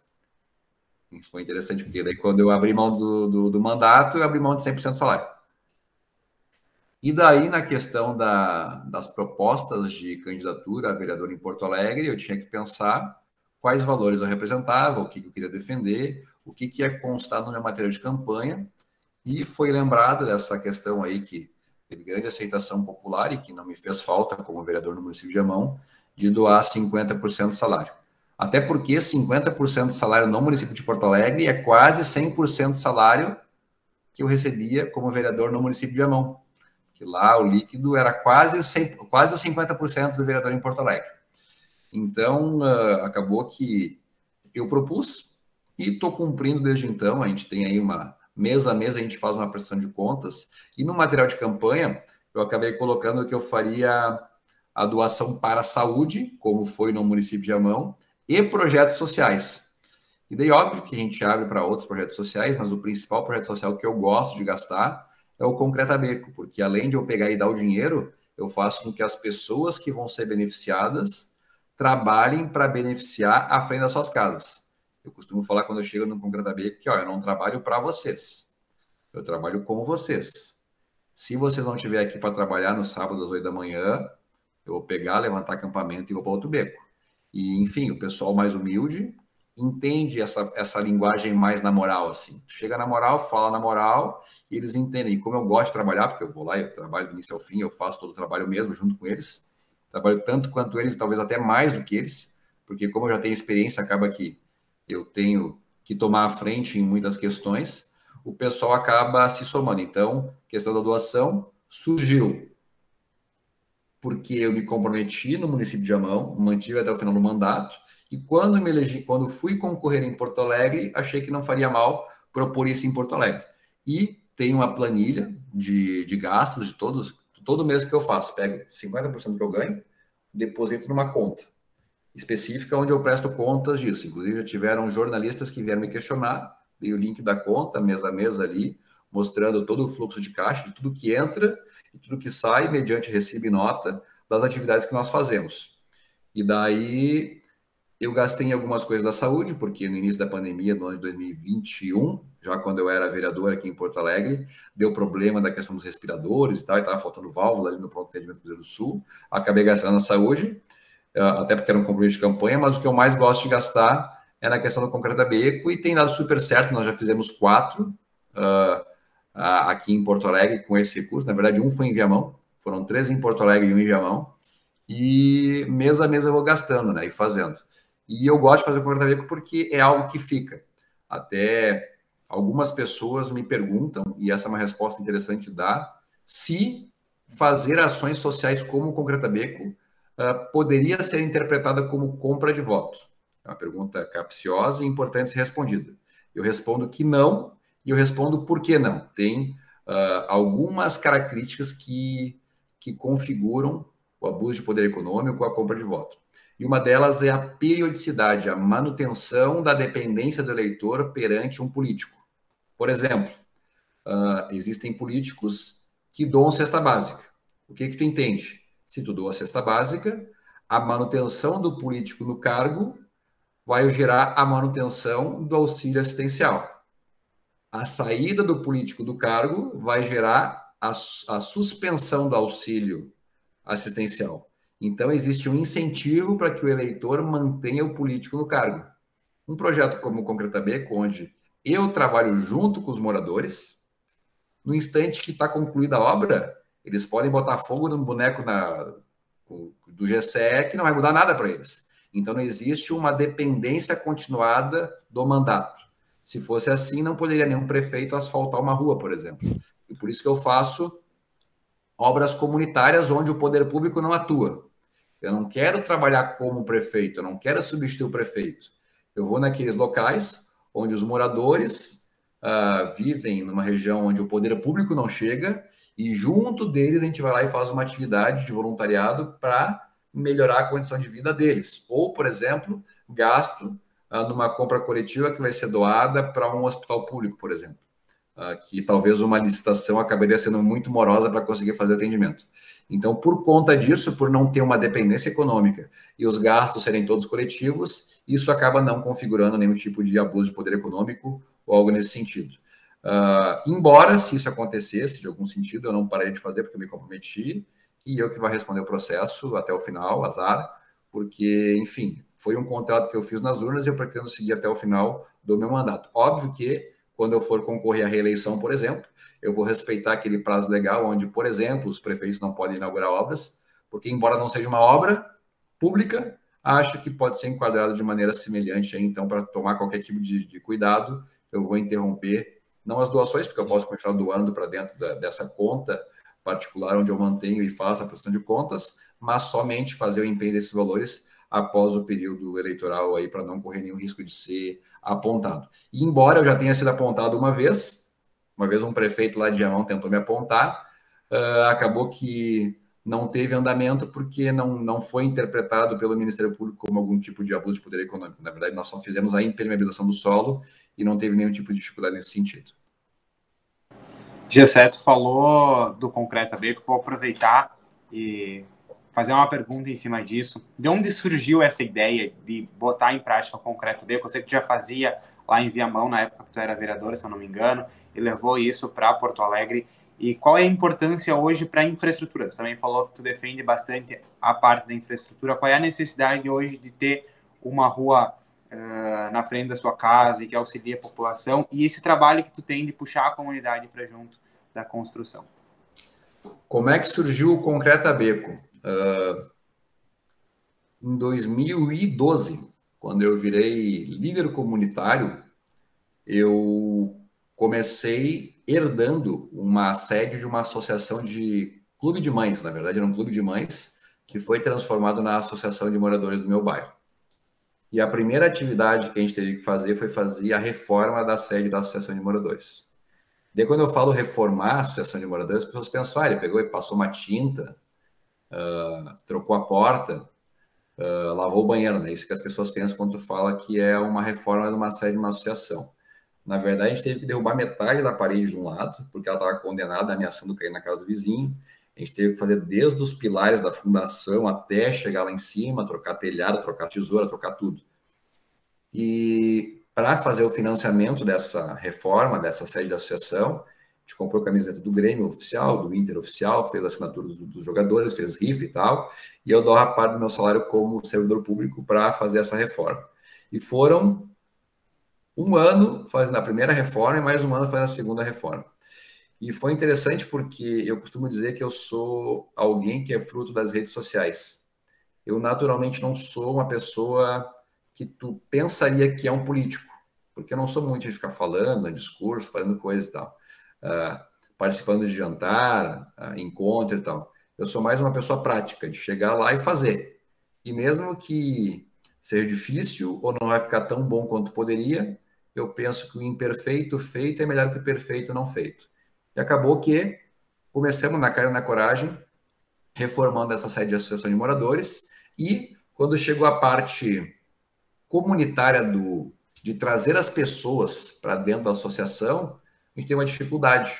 Foi interessante, porque daí quando eu abri mão do, do, do mandato, eu abri mão de 100% do salário. E daí, na questão da, das propostas de candidatura a vereador em Porto Alegre, eu tinha que pensar quais valores eu representava, o que, eu queria defender, o que, que ia constar no meu material de campanha, e foi lembrada dessa questão aí que teve grande aceitação popular e que não me fez falta como vereador no município de Amão, de doar 50% do salário. Até porque 50% do salário no município de Porto Alegre é quase 100% do salário que eu recebia como vereador no município de Amão que lá o líquido era quase, 100, quase os 50% do vereador em Porto Alegre. Então, uh, acabou que eu propus e estou cumprindo desde então. A gente tem aí uma mês a mês, a gente faz uma prestação de contas. E no material de campanha, eu acabei colocando que eu faria a doação para a saúde, como foi no município de Amão, e projetos sociais. E daí, óbvio que a gente abre para outros projetos sociais, mas o principal projeto social que eu gosto de gastar é o Concreta Beco, porque além de eu pegar e dar o dinheiro, eu faço com que as pessoas que vão ser beneficiadas trabalhem para beneficiar a frente das suas casas. Eu costumo falar quando eu chego no Concreta Beco que ó, eu não trabalho para vocês, eu trabalho com vocês. Se vocês não estiverem aqui para trabalhar no sábado às 8 da manhã, eu vou pegar, levantar acampamento e vou para outro beco. E, enfim, o pessoal mais humilde entende essa, essa linguagem mais na moral, assim. Tu chega na moral, fala na moral, e eles entendem. E como eu gosto de trabalhar, porque eu vou lá, eu trabalho do início ao fim, eu faço todo o trabalho mesmo junto com eles. Trabalho tanto quanto eles, talvez até mais do que eles, porque como eu já tenho experiência, acaba que eu tenho que tomar a frente em muitas questões, o pessoal acaba se somando. Então, questão da doação surgiu porque eu me comprometi no município de Amão, mantive até o final do mandato, e quando me elegi, quando fui concorrer em Porto Alegre, achei que não faria mal propor isso em Porto Alegre. E tem uma planilha de, de gastos de todos, todo mês que eu faço. Pego 50% que eu ganho, deposito numa conta específica onde eu presto contas disso. Inclusive, já tiveram jornalistas que vieram me questionar, dei o link da conta, mês a mês ali, mostrando todo o fluxo de caixa, de tudo que entra e tudo que sai, mediante recibo e nota, das atividades que nós fazemos. E daí eu gastei em algumas coisas da saúde, porque no início da pandemia, no ano de 2021, já quando eu era vereador aqui em Porto Alegre, deu problema da questão dos respiradores e tal, e estava faltando válvula ali no pronto atendimento do Cruzeiro do Sul. Acabei gastando na saúde, até porque era um compromisso de campanha, mas o que eu mais gosto de gastar é na questão do Concreta Beco, e tem dado super certo, nós já fizemos quatro uh, aqui em Porto Alegre com esse recurso, na verdade um foi em Viamão, foram três em Porto Alegre e um em Viamão, e mês a mês eu vou gastando, né, e fazendo. E eu gosto de fazer o comportamento porque é algo que fica. Até algumas pessoas me perguntam, e essa é uma resposta interessante dar, se fazer ações sociais como o Concreta Beco uh, poderia ser interpretada como compra de voto. É uma pergunta capciosa e importante ser respondida. Eu respondo que não, e eu respondo por que não. Tem uh, algumas características que, que configuram o abuso de poder econômico, a compra de voto e uma delas é a periodicidade, a manutenção da dependência do eleitor perante um político. Por exemplo, uh, existem políticos que doam cesta básica. O que, que tu entende? Se tu doa cesta básica, a manutenção do político no cargo vai gerar a manutenção do auxílio assistencial. A saída do político do cargo vai gerar a, a suspensão do auxílio assistencial. Então, existe um incentivo para que o eleitor mantenha o político no cargo. Um projeto como o Concreta B, onde eu trabalho junto com os moradores, no instante que está concluída a obra, eles podem botar fogo no boneco na, do GCE que não vai mudar nada para eles. Então, não existe uma dependência continuada do mandato. Se fosse assim, não poderia nenhum prefeito asfaltar uma rua, por exemplo. E por isso que eu faço obras comunitárias onde o poder público não atua. Eu não quero trabalhar como prefeito, eu não quero substituir o prefeito. Eu vou naqueles locais onde os moradores uh, vivem numa região onde o poder público não chega e junto deles a gente vai lá e faz uma atividade de voluntariado para melhorar a condição de vida deles. Ou, por exemplo, gasto uh, numa compra coletiva que vai ser doada para um hospital público, por exemplo. Uh, que talvez uma licitação acabaria sendo muito morosa para conseguir fazer atendimento. Então, por conta disso, por não ter uma dependência econômica e os gastos serem todos coletivos, isso acaba não configurando nenhum tipo de abuso de poder econômico ou algo nesse sentido. Uh, embora, se isso acontecesse de algum sentido, eu não parei de fazer porque eu me comprometi, e eu que vou responder o processo até o final, azar, porque, enfim, foi um contrato que eu fiz nas urnas e eu pretendo seguir até o final do meu mandato. Óbvio que, quando eu for concorrer à reeleição, por exemplo, eu vou respeitar aquele prazo legal onde, por exemplo, os prefeitos não podem inaugurar obras, porque, embora não seja uma obra pública, acho que pode ser enquadrado de maneira semelhante. Então, para tomar qualquer tipo de, de cuidado, eu vou interromper não as doações, porque eu posso continuar doando para dentro da, dessa conta particular onde eu mantenho e faço a prestação de contas, mas somente fazer o empenho desses valores após o período eleitoral aí para não correr nenhum risco de ser apontado. E embora eu já tenha sido apontado uma vez, uma vez um prefeito lá de Diamão tentou me apontar, uh, acabou que não teve andamento porque não, não foi interpretado pelo Ministério Público como algum tipo de abuso de poder econômico. Na verdade, nós só fizemos a impermeabilização do solo e não teve nenhum tipo de dificuldade nesse sentido. Gesseto falou do Concreta B, que vou aproveitar e fazer uma pergunta em cima disso. De onde surgiu essa ideia de botar em prática o Concreto B? Você que já fazia lá em Viamão, na época que tu era vereador, se eu não me engano, e levou isso para Porto Alegre. E qual é a importância hoje para a infraestrutura? Você também falou que tu defende bastante a parte da infraestrutura. Qual é a necessidade hoje de ter uma rua uh, na frente da sua casa e que auxilie a população? E esse trabalho que tu tem de puxar a comunidade para junto da construção. Como é que surgiu o Concreta Beco? Uh, em 2012, quando eu virei líder comunitário, eu comecei herdando uma sede de uma associação de clube de mães, na verdade era um clube de mães, que foi transformado na associação de moradores do meu bairro. E a primeira atividade que a gente teve que fazer foi fazer a reforma da sede da associação de moradores. Daí, quando eu falo reformar a associação de moradores, as pessoas pensam, ah, ele pegou e passou uma tinta, uh, trocou a porta, uh, lavou o banheiro, né? Isso que as pessoas pensam quando tu fala que é uma reforma de uma sede de uma associação. Na verdade, a gente teve que derrubar metade da parede de um lado, porque ela estava condenada, ameaçando cair na casa do vizinho. A gente teve que fazer desde os pilares da fundação até chegar lá em cima, trocar telhado, trocar tesoura, trocar tudo. E para fazer o financiamento dessa reforma, dessa sede da associação, a gente comprou camiseta do Grêmio oficial, do Inter oficial, fez assinatura dos, dos jogadores, fez rifa e tal, e eu dou a parte do meu salário como servidor público para fazer essa reforma. E foram um ano fazendo a primeira reforma e mais um ano fazendo a segunda reforma. E foi interessante porque eu costumo dizer que eu sou alguém que é fruto das redes sociais. Eu naturalmente não sou uma pessoa que tu pensaria que é um político porque eu não sou muito de ficar falando, discurso, fazendo coisa e tal, uh, participando de jantar, uh, encontro e tal. Eu sou mais uma pessoa prática, de chegar lá e fazer. E mesmo que seja difícil ou não vai ficar tão bom quanto poderia, eu penso que o imperfeito feito é melhor que o perfeito não feito. E acabou que começamos na cara e na coragem, reformando essa sede de associação de moradores, e quando chegou a parte comunitária do, de trazer as pessoas para dentro da associação, a gente tem uma dificuldade.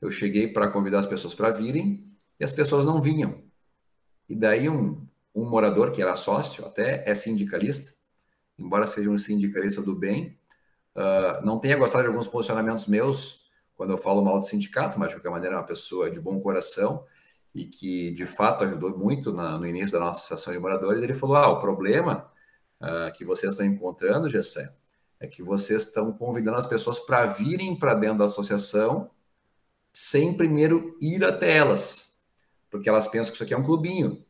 Eu cheguei para convidar as pessoas para virem e as pessoas não vinham. E daí um, um morador que era sócio, até é sindicalista, embora seja um sindicalista do bem, uh, não tenha gostado de alguns posicionamentos meus quando eu falo mal do sindicato, mas de qualquer maneira é uma pessoa de bom coração. e que de fato ajudou muito na, no início da nossa associação de moradores, ele falou: ah, o problema uh, que vocês estão encontrando, Gessé, é que vocês estão convidando as pessoas para virem para dentro da associação sem primeiro ir até elas, porque elas pensam que isso aqui é um clubinho.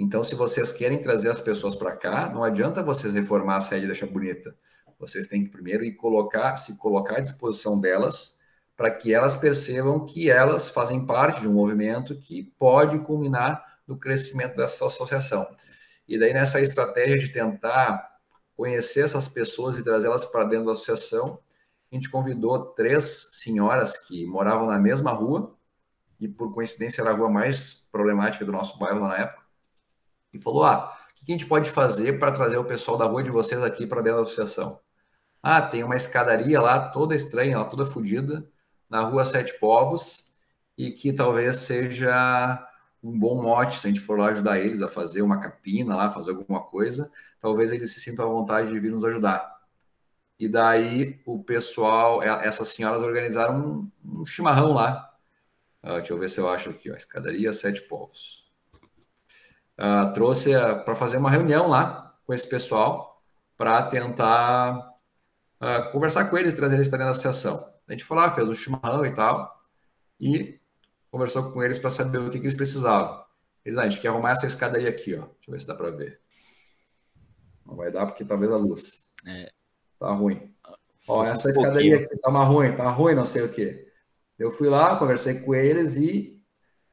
Então, se vocês querem trazer as pessoas para cá, não adianta vocês reformar a sede e deixar bonita. Vocês têm que primeiro ir colocar, se colocar à disposição delas para que elas percebam que elas fazem parte de um movimento que pode culminar no crescimento dessa associação. E daí, nessa estratégia de tentar conhecer essas pessoas e trazê-las para dentro da associação, a gente convidou três senhoras que moravam na mesma rua, e por coincidência era a rua mais problemática do nosso bairro na época, e falou: Ah, o que a gente pode fazer para trazer o pessoal da rua de vocês aqui para dentro da associação? Ah, tem uma escadaria lá toda estranha, lá toda fodida, na rua Sete Povos e que talvez seja um bom mote se a gente for lá ajudar eles a fazer uma capina lá, fazer alguma coisa, talvez eles se sintam à vontade de vir nos ajudar. E daí o pessoal, essas senhoras organizaram um, um chimarrão lá. Uh, deixa eu ver se eu acho aqui, ó, escadaria Sete Povos. Uh, trouxe uh, para fazer uma reunião lá com esse pessoal para tentar conversar com eles, trazer eles para dentro da associação. A gente foi lá, fez o chimarrão e tal, e conversou com eles para saber o que, que, eles precisavam. Eles, ah, a gente quer arrumar essa escadaria aqui, ó. Deixa eu ver se dá para ver. Não vai dar porque talvez a luz. É. Tá ruim. Ó, essa um escadaria pouquinho. aqui tá uma ruim, tá ruim, não sei o quê. Eu fui lá, conversei com eles e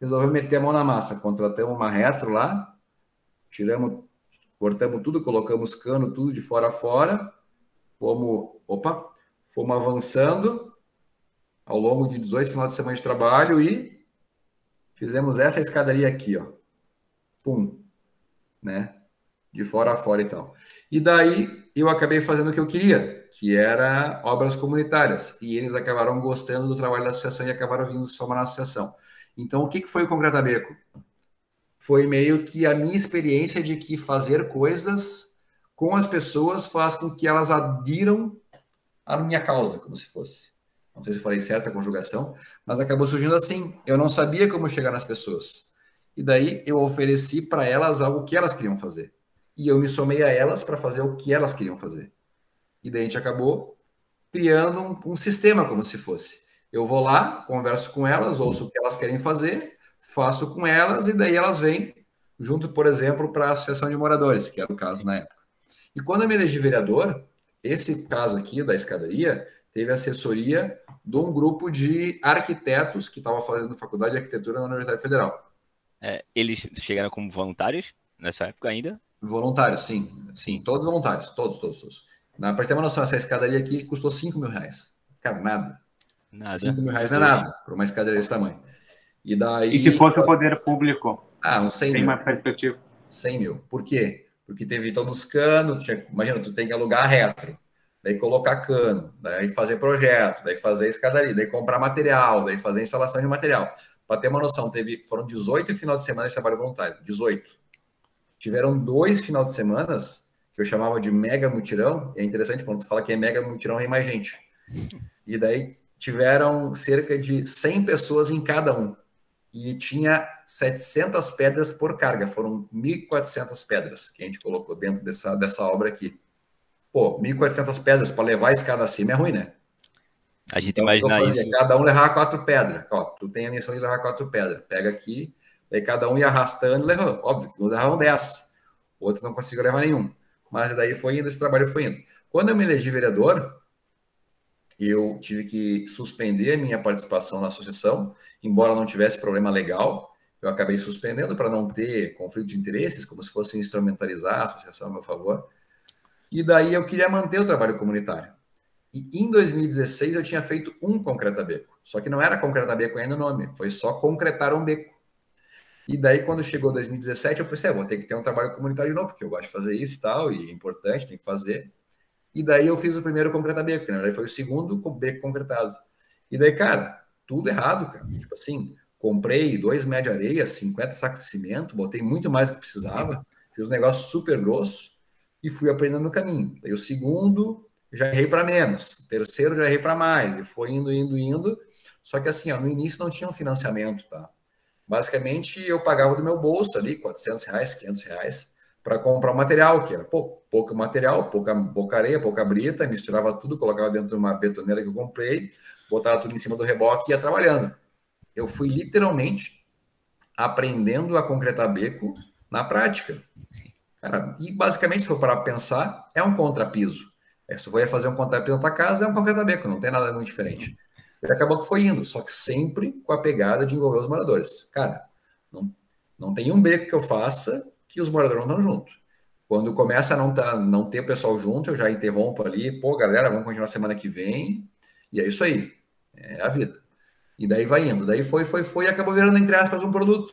resolveu meter a mão na massa. Contratamos uma retro lá, tiramos, cortamos tudo, colocamos cano, tudo de fora a fora. Fomos, opa, fomos avançando ao longo de 18 finais de semana de trabalho e fizemos essa escadaria aqui, ó. Pum, né? De fora a fora e tal. E daí eu acabei fazendo o que eu queria, que era obras comunitárias. E eles acabaram gostando do trabalho da associação e acabaram vindo somar na associação. Então, o que, que foi o Concreta Beco? Foi meio que a minha experiência de que fazer coisas com as pessoas faz com que elas adiram à minha causa, como se fosse não sei se falei certa a conjugação, mas acabou surgindo assim. Eu não sabia como chegar nas pessoas. E daí eu ofereci para elas algo que elas queriam fazer. E eu me somei a elas para fazer o que elas queriam fazer. E daí a gente acabou criando um, um sistema como se fosse. Eu vou lá, converso com elas, ouço o que elas querem fazer, faço com elas e daí elas vêm junto, por exemplo, para a Associação de Moradores, que era o caso na época. E quando eu me elegi vereador, esse caso aqui da escadaria teve assessoria de um grupo de arquitetos que estavam fazendo faculdade de arquitetura na Universidade Federal. É, eles chegaram como voluntários nessa época ainda? Voluntários, sim. Sim, todos voluntários. Todos, todos, todos. Para ter uma noção, essa escadaria aqui custou 5 mil reais. Cara, nada. Nada. 5 mil reais não é nada para uma escadaria desse tamanho. E, daí, e se fosse o poder público? Ah, uns 100 tem mil. Tem uma perspectiva. 100 mil. Por quê? Porque teve todos os canos. Tinha, imagina, tu tem que alugar retro daí colocar cano, daí fazer projeto, daí fazer escadaria, daí comprar material, daí fazer instalação de material. Para ter uma noção, teve, foram 18 final de semana de trabalho voluntário, 18. Tiveram dois final de semanas que eu chamava de mega mutirão, e é interessante quando tu fala que é mega mutirão, vem mais gente. E daí tiveram cerca de 100 pessoas em cada um. E tinha 700 pedras por carga, foram 1.400 pedras que a gente colocou dentro dessa, dessa obra aqui. Pô, 1.400 pedras para levar a escada acima é ruim, né? A gente então, imagina isso. Cada um levar quatro pedras. Ó, tu tem a missão de levar quatro pedras. Pega aqui, daí cada um ia arrastando e levando. Óbvio que uns levavam 10, outro não conseguiu levar nenhum. Mas daí foi indo, esse trabalho foi indo. Quando eu me elegi vereador, eu tive que suspender a minha participação na associação, embora não tivesse problema legal, eu acabei suspendendo para não ter conflito de interesses, como se fosse instrumentalizar a associação a meu favor. E daí eu queria manter o trabalho comunitário. E em 2016 eu tinha feito um Concreta Beco. Só que não era Concreta Beco ainda o nome, foi só concretar um beco. E daí, quando chegou 2017, eu pensei, ah, vou ter que ter um trabalho comunitário de novo, porque eu gosto de fazer isso e tal, e é importante, tem que fazer. E daí eu fiz o primeiro Concreta Beco, na verdade foi o segundo beco concretado. E daí, cara, tudo errado, cara. Tipo assim, comprei dois média areia, 50 sacos de cimento, botei muito mais do que precisava, fiz um negócio super grosso e fui aprendendo no caminho. Aí o segundo já errei para menos, o terceiro já errei para mais, e foi indo, indo, indo. Só que assim, ó, no início não tinha um financiamento, tá? Basicamente, eu pagava do meu bolso ali, 400 reais, 500 reais, para comprar o material, que era pô, pouco material, pouca, pouca areia, pouca brita, misturava tudo, colocava dentro de uma betoneira que eu comprei, botava tudo em cima do reboque e ia trabalhando. Eu fui literalmente aprendendo a concretar beco na prática. Cara, e basicamente, se for para pensar, é um contrapiso. É, se eu ia fazer um contrapiso na casa, é um concretar beco, não tem nada muito diferente. Ele acabou que foi indo, só que sempre com a pegada de envolver os moradores. Cara, não, não tem um beco que eu faça que os moradores não estão juntos. Quando começa a não, tá, não ter pessoal junto, eu já interrompo ali, pô, galera, vamos continuar semana que vem, e é isso aí, é a vida. E daí vai indo, daí foi, foi, foi, e acabou virando, entre aspas, um produto.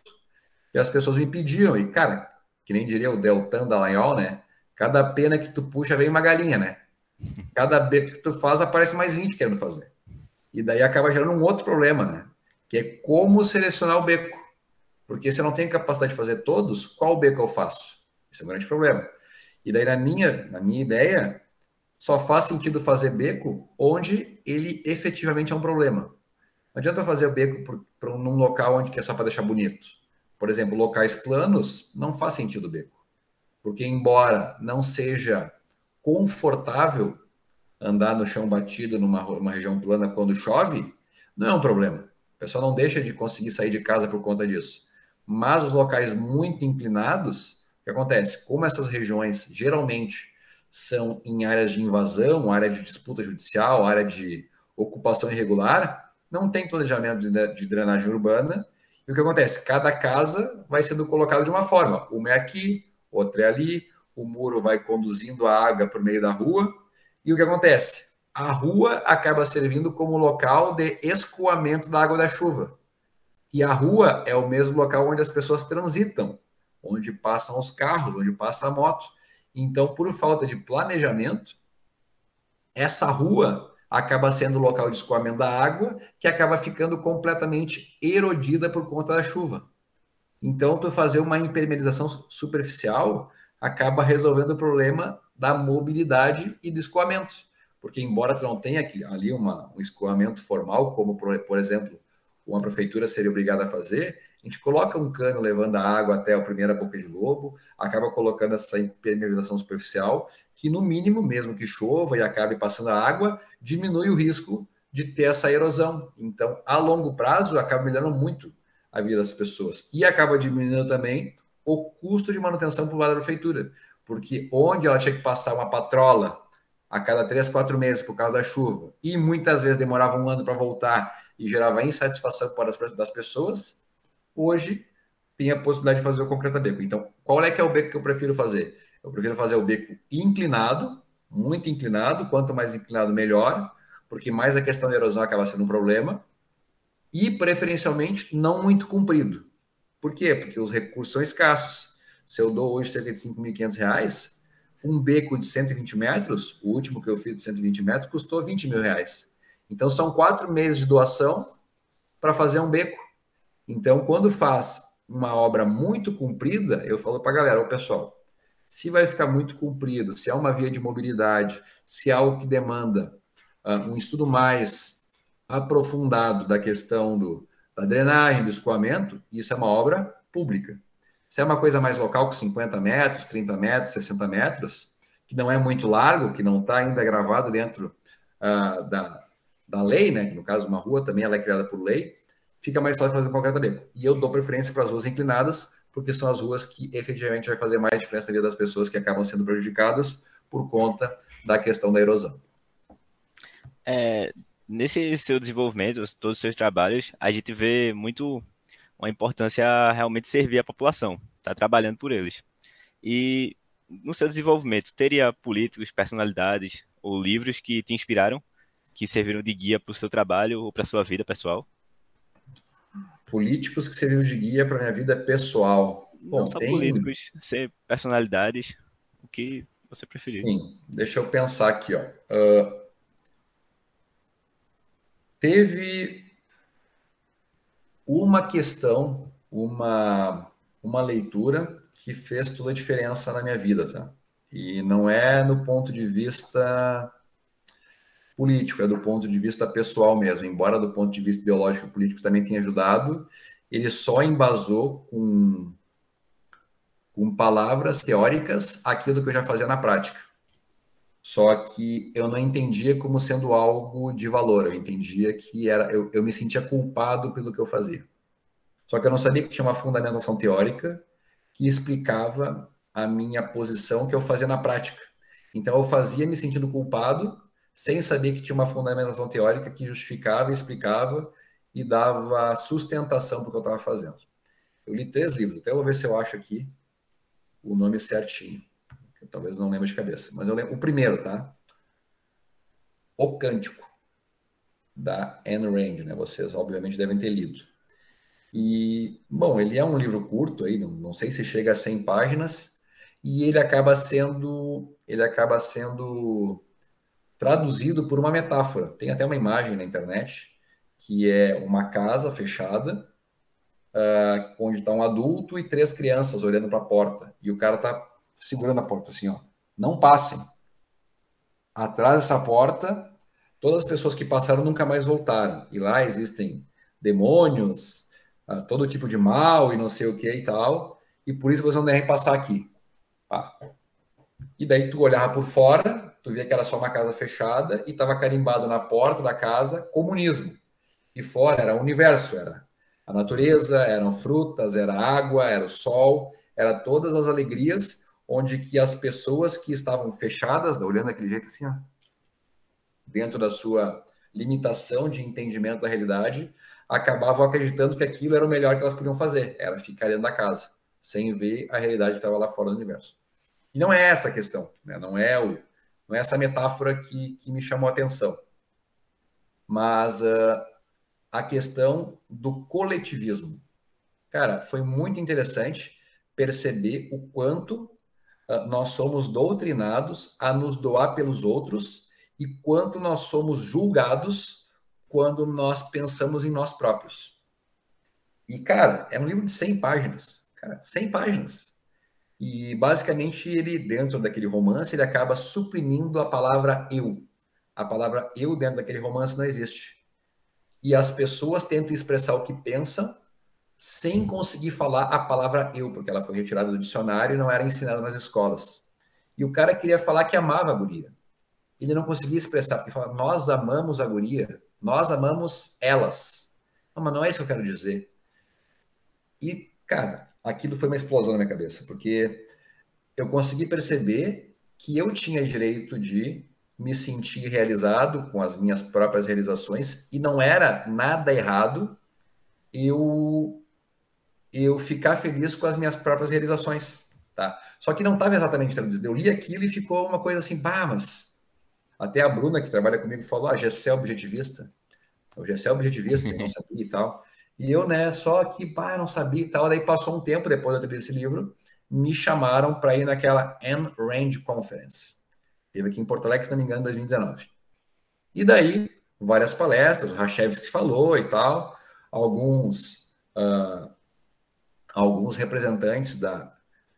E as pessoas me pediam, e cara, que nem diria o Deltan Dallagnol, né? Cada pena que tu puxa vem uma galinha, né? Cada beco que tu faz aparece mais 20 querendo fazer. E daí acaba gerando um outro problema, né? Que é como selecionar o beco. Porque se eu não tenho capacidade de fazer todos, qual beco eu faço? Esse é um grande problema. E daí, na minha, na minha ideia, só faz sentido fazer beco onde ele efetivamente é um problema. Não adianta fazer o beco para num local onde é só para deixar bonito. Por exemplo, locais planos, não faz sentido o beco. Porque, embora não seja confortável andar no chão batido numa região plana quando chove, não é um problema. O pessoal não deixa de conseguir sair de casa por conta disso. Mas os locais muito inclinados, o que acontece? Como essas regiões geralmente são em áreas de invasão, área de disputa judicial, área de ocupação irregular, não tem planejamento de, drenagem urbana. E o que acontece? Cada casa vai sendo colocada de uma forma. Uma é aqui, outra é ali, o muro vai conduzindo a água por meio da rua, e o que acontece? A rua acaba servindo como local de escoamento da água da chuva. E a rua é o mesmo local onde as pessoas transitam, onde passam os carros, onde passa a moto. Então, por falta de planejamento, essa rua acaba sendo o local de escoamento da água, que acaba ficando completamente erodida por conta da chuva. Então, tu fazer uma impermeabilização superficial acaba resolvendo o problema da mobilidade e do escoamento. Porque, embora tu não tenha ali uma, um escoamento formal, como, por, por exemplo, uma prefeitura seria obrigada a fazer, a gente coloca um cano levando a água até a primeira boca de lobo, acaba colocando essa impermeabilização superficial, que no mínimo, mesmo que chova e acabe passando a água, diminui o risco de ter essa erosão. Então, a longo prazo, acaba melhorando muito a vida das pessoas. E acaba diminuindo também o custo de manutenção por lado da prefeitura porque onde ela tinha que passar uma patrola a cada três, quatro meses por causa da chuva, e muitas vezes demorava um ano para voltar e gerava insatisfação para as das pessoas, hoje tem a possibilidade de fazer o concreto beco. Então, qual é que é o beco que eu prefiro fazer? Eu prefiro fazer o beco inclinado, muito inclinado, quanto mais inclinado melhor, porque mais a questão da erosão acaba sendo um problema, e preferencialmente não muito comprido. Por quê? Porque os recursos são escassos. Se eu dou hoje cerca de 5.500 reais, um beco de 120 metros, o último que eu fiz de 120 metros, custou 20 mil reais. Então, são quatro meses de doação para fazer um beco. Então, quando faz uma obra muito comprida, eu falo para a galera, o pessoal, se vai ficar muito comprido, se é uma via de mobilidade, se é algo que demanda uh, um estudo mais aprofundado da questão do, da drenagem, do escoamento, isso é uma obra pública. Se é uma coisa mais local, com 50 metros, 30 metros, 60 metros, que não é muito largo, que não está ainda gravado dentro uh, da, da lei, né? No caso uma rua também ela é criada por lei, fica mais fácil fazer qualquer beco. E eu dou preferência para as ruas inclinadas, porque são as ruas que efetivamente vai fazer mais diferença na vida das pessoas que acabam sendo prejudicadas por conta da questão da erosão. É, nesse seu desenvolvimento, todos os seus trabalhos, a gente vê muito uma importância realmente servir a população, estar tá trabalhando por eles. E no seu desenvolvimento, teria políticos, personalidades ou livros que te inspiraram, que serviram de guia para o seu trabalho ou para a sua vida pessoal? Políticos que serviram de guia para a minha vida pessoal. Bom, Não só tem... políticos, ser personalidades, o que você preferir. Sim, deixa eu pensar aqui, ó. Uh, teve uma questão, uma, uma leitura que fez toda a diferença na minha vida, tá? E não é no ponto de vista político, é do ponto de vista pessoal mesmo. Embora do ponto de vista ideológico político também tenha ajudado, ele só embasou com, com palavras teóricas aquilo que eu já fazia na prática. Só que eu não entendia como sendo algo de valor, eu entendia que era eu, eu me sentia culpado pelo que eu fazia. Só que eu não sabia que tinha uma fundamentação teórica que explicava a minha posição que eu fazia na prática. Então eu fazia me sentindo culpado, sem saber que tinha uma fundamentação teórica que justificava, explicava e dava sustentação para o que eu estava fazendo. Eu li três livros, até vou ver se eu acho aqui o nome certinho. Eu talvez não lembre de cabeça, mas eu lembro o primeiro, tá? O Cântico da Anne Rand, né? Vocês obviamente devem ter lido. E, bom, ele é um livro curto aí, não, não sei se chega a 100 páginas, e ele acaba sendo ele acaba sendo traduzido por uma metáfora. Tem até uma imagem na internet que é uma casa fechada, uh, onde está um adulto e três crianças olhando para a porta. E o cara está segurando a porta assim, ó. Não passem. Atrás dessa porta, todas as pessoas que passaram nunca mais voltaram. E lá existem demônios, uh, todo tipo de mal e não sei o que e tal. E por isso vocês não devem passar aqui. Ah. E daí tu olhava por fora, tu via que era só uma casa fechada e estava carimbado na porta da casa comunismo. E fora era o universo, era a natureza, eram frutas, era água, era o sol, era todas as alegrias onde que as pessoas que estavam fechadas, olhando daquele jeito assim, ó, dentro da sua limitação de entendimento da realidade, acabavam acreditando que aquilo era o melhor que elas podiam fazer, era ficar dentro da casa, sem ver a realidade que estava lá fora do universo. E não é essa a questão, né? não, é o, não é essa metáfora que, que me chamou a atenção. Mas uh, a questão do coletivismo. Cara, foi muito interessante perceber o quanto nós somos doutrinados a nos doar pelos outros e quanto nós somos julgados quando nós pensamos em nós próprios. E, cara, é um livro de 100 páginas. Cara, 100 páginas. E, basicamente, ele, dentro daquele romance, ele acaba suprimindo a palavra eu. A palavra eu dentro daquele romance não existe e as pessoas tentam expressar o que pensam sem conseguir falar a palavra eu, porque ela foi retirada do dicionário e não era ensinada nas escolas. E o cara queria falar que amava a guria. Ele não conseguia expressar, porque falava, nós amamos a guria, nós amamos elas. Não, mas não é isso que eu quero dizer. E, cara, aquilo foi uma explosão na minha cabeça, porque eu consegui perceber que eu tinha direito de me sentir realizado com as minhas próprias realizações e não era nada errado eu eu ficar feliz com as minhas próprias realizações, tá? Só que não estava exatamente traduzido. Eu li aquilo e ficou uma coisa assim, bah, mas até a Bruna que trabalha comigo falou, ah, Gessé é objetivista. O Gessé é objetivista, eu não (laughs) sabia e tal. E eu, né, só que, pá, não sabia e tal. Daí passou um tempo depois de eu ter esse livro, me chamaram para ir naquela End Range Conference Teve aqui em Porto Alegre, se não me engano, em 2019. E daí, várias palestras, o Rachevski falou e tal, alguns, uh, alguns representantes da,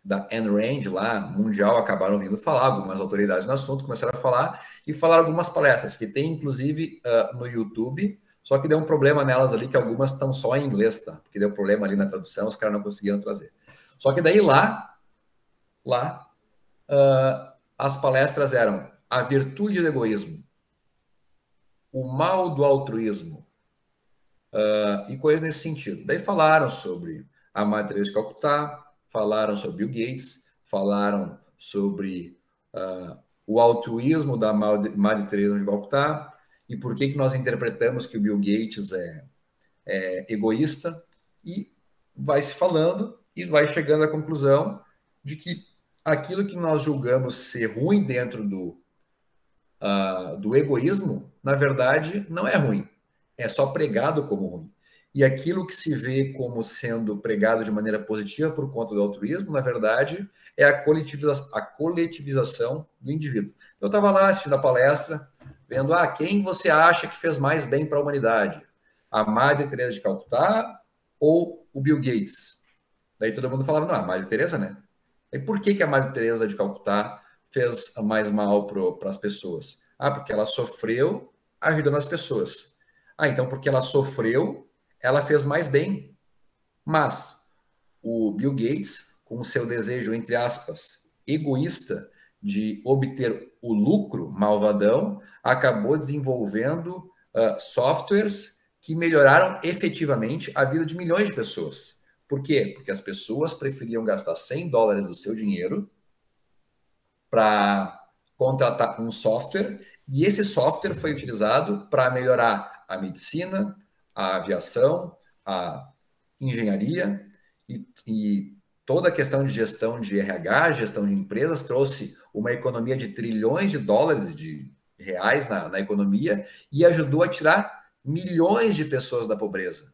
da N-Range lá, mundial, acabaram vindo falar, algumas autoridades no assunto começaram a falar e falaram algumas palestras, que tem inclusive uh, no YouTube, só que deu um problema nelas ali, que algumas estão só em inglês, tá? Porque deu problema ali na tradução, os caras não conseguiram trazer. Só que daí lá, lá, uh, as palestras eram a virtude do egoísmo, o mal do altruísmo uh, e coisas nesse sentido. Daí falaram sobre a de Calcutá, falaram sobre Bill Gates, falaram sobre uh, o altruísmo da Madre Teresa de Calcutá e por que, que nós interpretamos que o Bill Gates é, é egoísta e vai se falando e vai chegando à conclusão de que aquilo que nós julgamos ser ruim dentro do, uh, do egoísmo, na verdade, não é ruim. É só pregado como ruim. E aquilo que se vê como sendo pregado de maneira positiva por conta do altruísmo, na verdade, é a, coletiviza a coletivização do indivíduo. Eu estava lá assistindo a palestra, vendo ah, quem você acha que fez mais bem para a humanidade? A Madre Teresa de Calcutá ou o Bill Gates? Daí todo mundo falava, não, a Madre Teresa, né? E por que, que a Madre Teresa de Calcutá fez mais mal para as pessoas? Ah, porque ela sofreu ajudando as pessoas. Ah, então porque ela sofreu, ela fez mais bem. Mas o Bill Gates, com o seu desejo, entre aspas, egoísta de obter o lucro malvadão, acabou desenvolvendo uh, softwares que melhoraram efetivamente a vida de milhões de pessoas. Por quê? Porque as pessoas preferiam gastar 100 dólares do seu dinheiro para contratar um software, e esse software foi utilizado para melhorar a medicina, a aviação, a engenharia e, e, toda a questão de gestão de RH, gestão de empresas, trouxe uma economia de trilhões de dólares de reais na, na economia e ajudou a tirar milhões de pessoas da pobreza.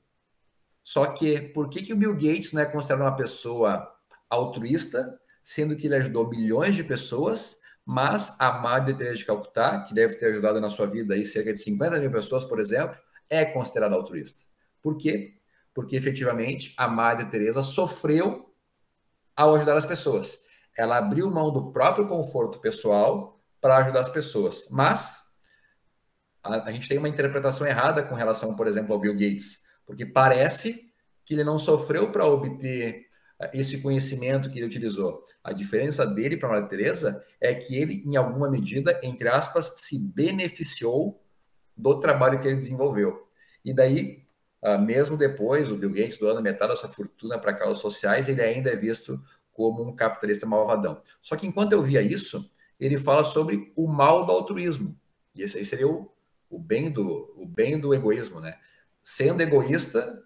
Só que por que, que o Bill Gates não é considerado uma pessoa altruísta, sendo que ele ajudou milhões de pessoas, mas a Madre Teresa de Calcutá, que deve ter ajudado na sua vida aí cerca de 50 mil pessoas, por exemplo, é considerada altruísta. Por quê? Porque efetivamente a Madre Teresa sofreu ao ajudar as pessoas. Ela abriu mão do próprio conforto pessoal para ajudar as pessoas. Mas a, a gente tem uma interpretação errada com relação, por exemplo, ao Bill Gates, porque parece que ele não sofreu para obter esse conhecimento que ele utilizou. A diferença dele para a Maria Teresa é que ele, em alguma medida, entre aspas, se beneficiou do trabalho que ele desenvolveu. E daí, ah, mesmo depois, o Bill Gates doando metade da sua fortuna para causas sociais, ele ainda é visto como um capitalista malvadão. Só que enquanto eu via isso, ele fala sobre o mal do altruísmo. E esse aí seria o, o, bem, do, o bem do egoísmo, né? Sendo egoísta,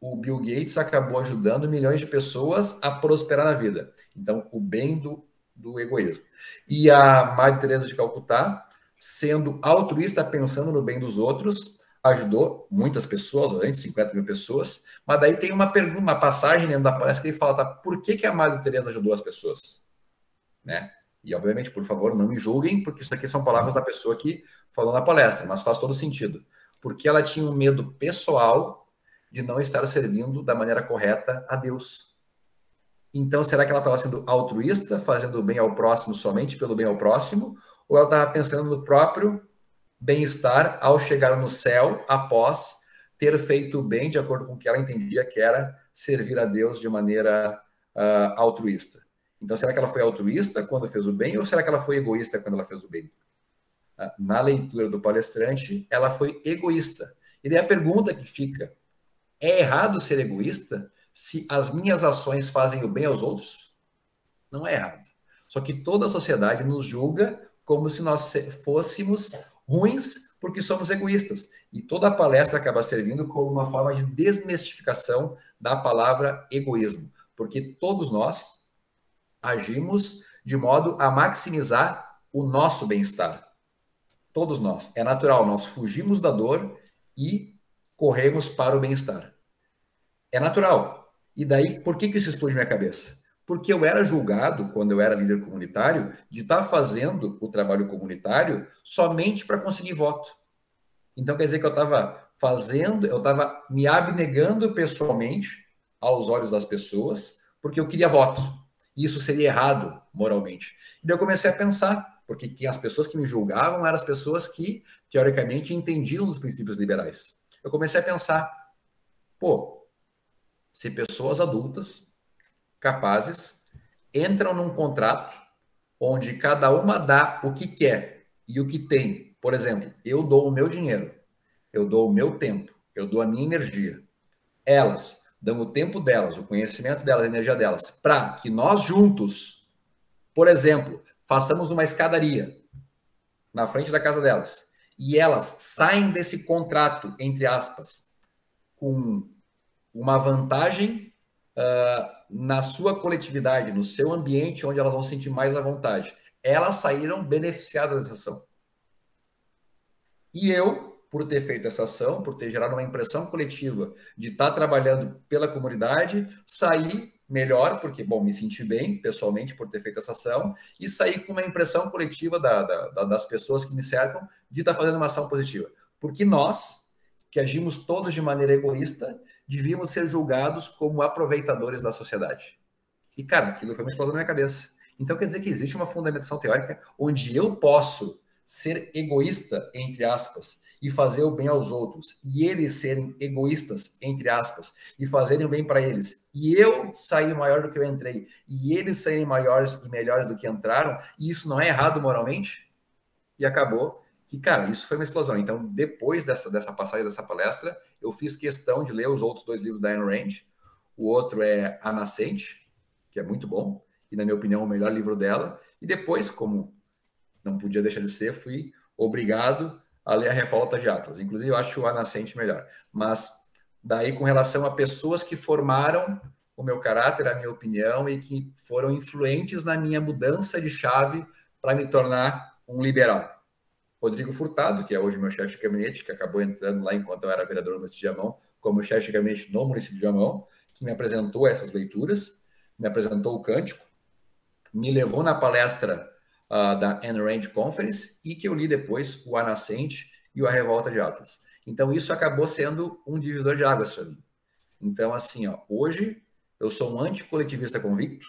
o Bill Gates acabou ajudando milhões de pessoas a prosperar na vida. Então, o bem do, do egoísmo. E a Madre Teresa de Calcutá, sendo altruísta, pensando no bem dos outros, ajudou muitas pessoas, obviamente, 50 mil pessoas, mas daí tem uma pergunta, uma passagem dentro da palestra que ele fala, tá, por que, que a Madre Teresa ajudou as pessoas? Né? E, obviamente, por favor, não me julguem, porque isso aqui são palavras da pessoa que falou na palestra, mas faz todo sentido. Porque ela tinha um medo pessoal de não estar servindo da maneira correta a Deus. Então, será que ela estava sendo altruísta, fazendo o bem ao próximo somente pelo bem ao próximo? Ou ela estava pensando no próprio bem-estar ao chegar no céu após ter feito o bem de acordo com o que ela entendia que era servir a Deus de maneira uh, altruísta? Então, será que ela foi altruísta quando fez o bem ou será que ela foi egoísta quando ela fez o bem? Uh, na leitura do palestrante, ela foi egoísta. E daí a pergunta que fica: é errado ser egoísta se as minhas ações fazem o bem aos outros? Não é errado. Só que toda a sociedade nos julga como se nós fôssemos ruins porque somos egoístas. E toda a palestra acaba servindo como uma forma de desmistificação da palavra egoísmo, porque todos nós agimos de modo a maximizar o nosso bem-estar. Todos nós. É natural, nós fugimos da dor e corremos para o bem-estar. É natural. E daí, por que, que isso explode minha cabeça? Porque eu era julgado, quando eu era líder comunitário, de estar tá fazendo o trabalho comunitário somente para conseguir voto. Então quer dizer que eu estava fazendo, eu estava me abnegando pessoalmente aos olhos das pessoas, porque eu queria voto. E isso seria errado moralmente. E daí eu comecei a pensar, porque as pessoas que me julgavam eram as pessoas que, teoricamente, entendiam os princípios liberais. Eu comecei a pensar, pô, se pessoas adultas, capazes, entram num contrato onde cada uma dá o que quer e o que tem. Por exemplo, eu dou o meu dinheiro, eu dou o meu tempo, eu dou a minha energia. Elas dão o tempo delas, o conhecimento delas, a energia delas, para que nós juntos, por exemplo, façamos uma escadaria na frente da casa delas e elas saem desse contrato, entre aspas, com uma vantagem uh, na sua coletividade, no seu ambiente, onde elas vão sentir mais à vontade. Elas saíram beneficiadas dessa ação. E eu, por ter feito essa ação, por ter gerado uma impressão coletiva de estar trabalhando pela comunidade, saí melhor, porque, bom, me senti bem pessoalmente por ter feito essa ação, e saí com uma impressão coletiva da, da, das pessoas que me cercam de estar fazendo uma ação positiva. Porque nós, que agimos todos de maneira egoísta, devíamos ser julgados como aproveitadores da sociedade. E, cara, aquilo foi uma explosão na minha cabeça. Então quer dizer que existe uma fundamentação teórica onde eu posso ser egoísta, entre aspas, e fazer o bem aos outros, e eles serem egoístas, entre aspas, e fazerem o bem para eles, e eu sair maior do que eu entrei, e eles saírem maiores e melhores do que entraram, e isso não é errado moralmente? E acabou que, cara, isso foi uma explosão. Então, depois dessa, dessa passagem dessa palestra, eu fiz questão de ler os outros dois livros da Ayn Rand. O outro é A Nascente, que é muito bom, e, na minha opinião, o melhor livro dela. E depois, como não podia deixar de ser, fui obrigado a ler A Revolta de Atlas. Inclusive, eu acho A Nascente melhor. Mas, daí, com relação a pessoas que formaram o meu caráter, a minha opinião, e que foram influentes na minha mudança de chave para me tornar um liberal. Rodrigo Furtado, que é hoje meu chefe de gabinete, que acabou entrando lá enquanto eu era vereador no município de Amão, como chefe de gabinete no município de Amão, que me apresentou essas leituras, me apresentou o cântico, me levou na palestra uh, da Rand Conference e que eu li depois o A Nascente e o A Revolta de Atlas. Então isso acabou sendo um divisor de águas para mim. Então assim, ó, hoje eu sou um anticoletivista convicto,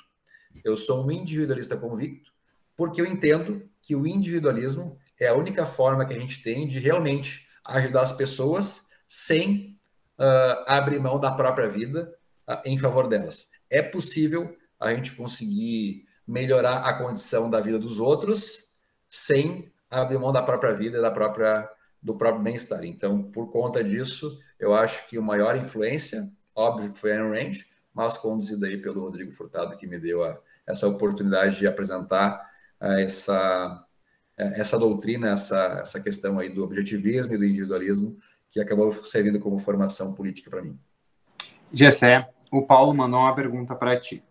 eu sou um individualista convicto, porque eu entendo que o individualismo é a única forma que a gente tem de realmente ajudar as pessoas sem uh, abrir mão da própria vida uh, em favor delas. É possível a gente conseguir melhorar a condição da vida dos outros sem abrir mão da própria vida, da própria do próprio bem-estar. Então, por conta disso, eu acho que o maior influência, óbvio foi a Range, mas conduzido aí pelo Rodrigo Furtado, que me deu a, essa oportunidade de apresentar uh, essa essa doutrina, essa, essa questão aí do objetivismo e do individualismo, que acabou servindo como formação política para mim. Gessé, o Paulo mandou uma pergunta para ti.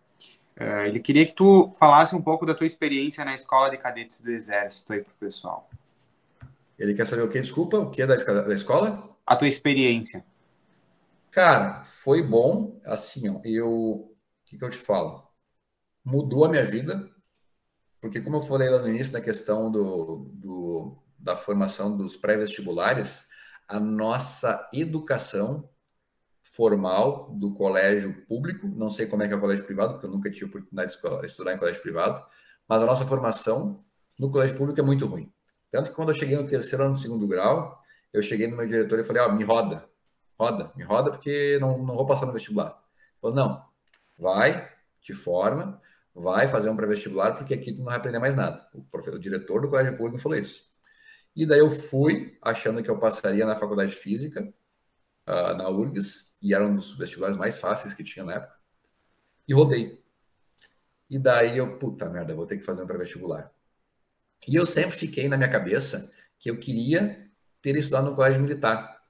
Uh, ele queria que tu falasse um pouco da tua experiência na escola de cadetes do Exército aí para o pessoal. Ele quer saber o que? Desculpa, o que é da, da escola? A tua experiência. Cara, foi bom. Assim, ó, eu. O que, que eu te falo? Mudou a minha vida porque como eu falei lá no início na questão do, do da formação dos pré-vestibulares, a nossa educação formal do colégio público, não sei como é que é o colégio privado, porque eu nunca tive oportunidade de estudar em colégio privado, mas a nossa formação no colégio público é muito ruim. Tanto que quando eu cheguei no terceiro ano do segundo grau, eu cheguei no meu diretor e falei, ó, oh, me roda, roda, me roda porque não, não vou passar no vestibular. Ele falou, não, vai, te forma, vai fazer um pré-vestibular, porque aqui tu não vai aprender mais nada. O, o diretor do colégio público falou isso. E daí eu fui, achando que eu passaria na faculdade de física, uh, na URGS, e era um dos vestibulares mais fáceis que tinha na época, e rodei. E daí eu, puta merda, vou ter que fazer um pré-vestibular. E eu sempre fiquei na minha cabeça que eu queria ter estudado no colégio militar,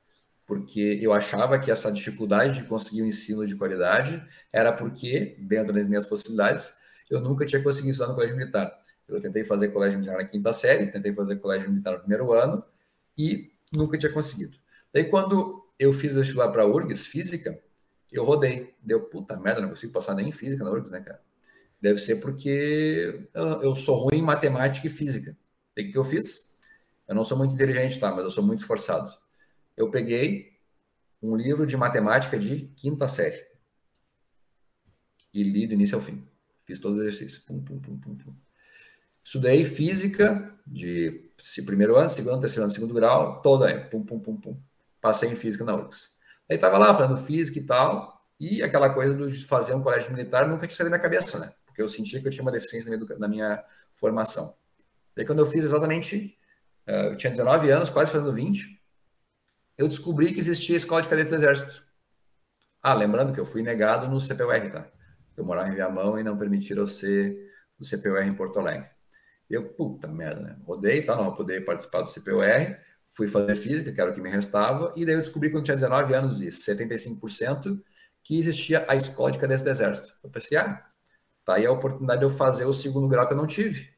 porque eu achava que essa dificuldade de conseguir um ensino de qualidade era porque, dentro das minhas possibilidades, eu nunca tinha conseguido estudar no colégio militar. Eu tentei fazer colégio militar na quinta série, tentei fazer colégio militar no primeiro ano e nunca tinha conseguido. Daí, quando eu fiz o vestibular para a URGS, física, eu rodei. Deu, puta merda, não consigo passar nem em física na URGS, né, cara? Deve ser porque eu sou ruim em matemática e física. O que eu fiz? Eu não sou muito inteligente, tá? Mas eu sou muito esforçado. Eu peguei um livro de matemática de quinta série e li do início ao fim. Fiz todos os exercícios. Pum, pum, pum, pum, pum. Estudei física de primeiro ano, segundo, terceiro ano, segundo grau, toda aí. Pum, pum, pum, pum. Passei em física na URGS. Aí tava lá fazendo física e tal, e aquela coisa de fazer um colégio militar nunca tinha saído da minha cabeça, né? Porque eu sentia que eu tinha uma deficiência na minha, na minha formação. Daí quando eu fiz exatamente, uh, eu tinha 19 anos, quase fazendo 20, eu descobri que existia escola de cadetes do exército. Ah, lembrando que eu fui negado no CPUR, tá? Eu morava em Viamão e não permitiram ser do CPUR em Porto Alegre. Eu, puta merda, né? Rodei, tá? Não poder participar do CPUR, fui fazer física, que era o que me restava, e daí eu descobri quando tinha 19 anos e 75% que existia a escola de cadetes do Exército. Eu pensei, ah, tá aí a oportunidade de eu fazer o segundo grau que eu não tive.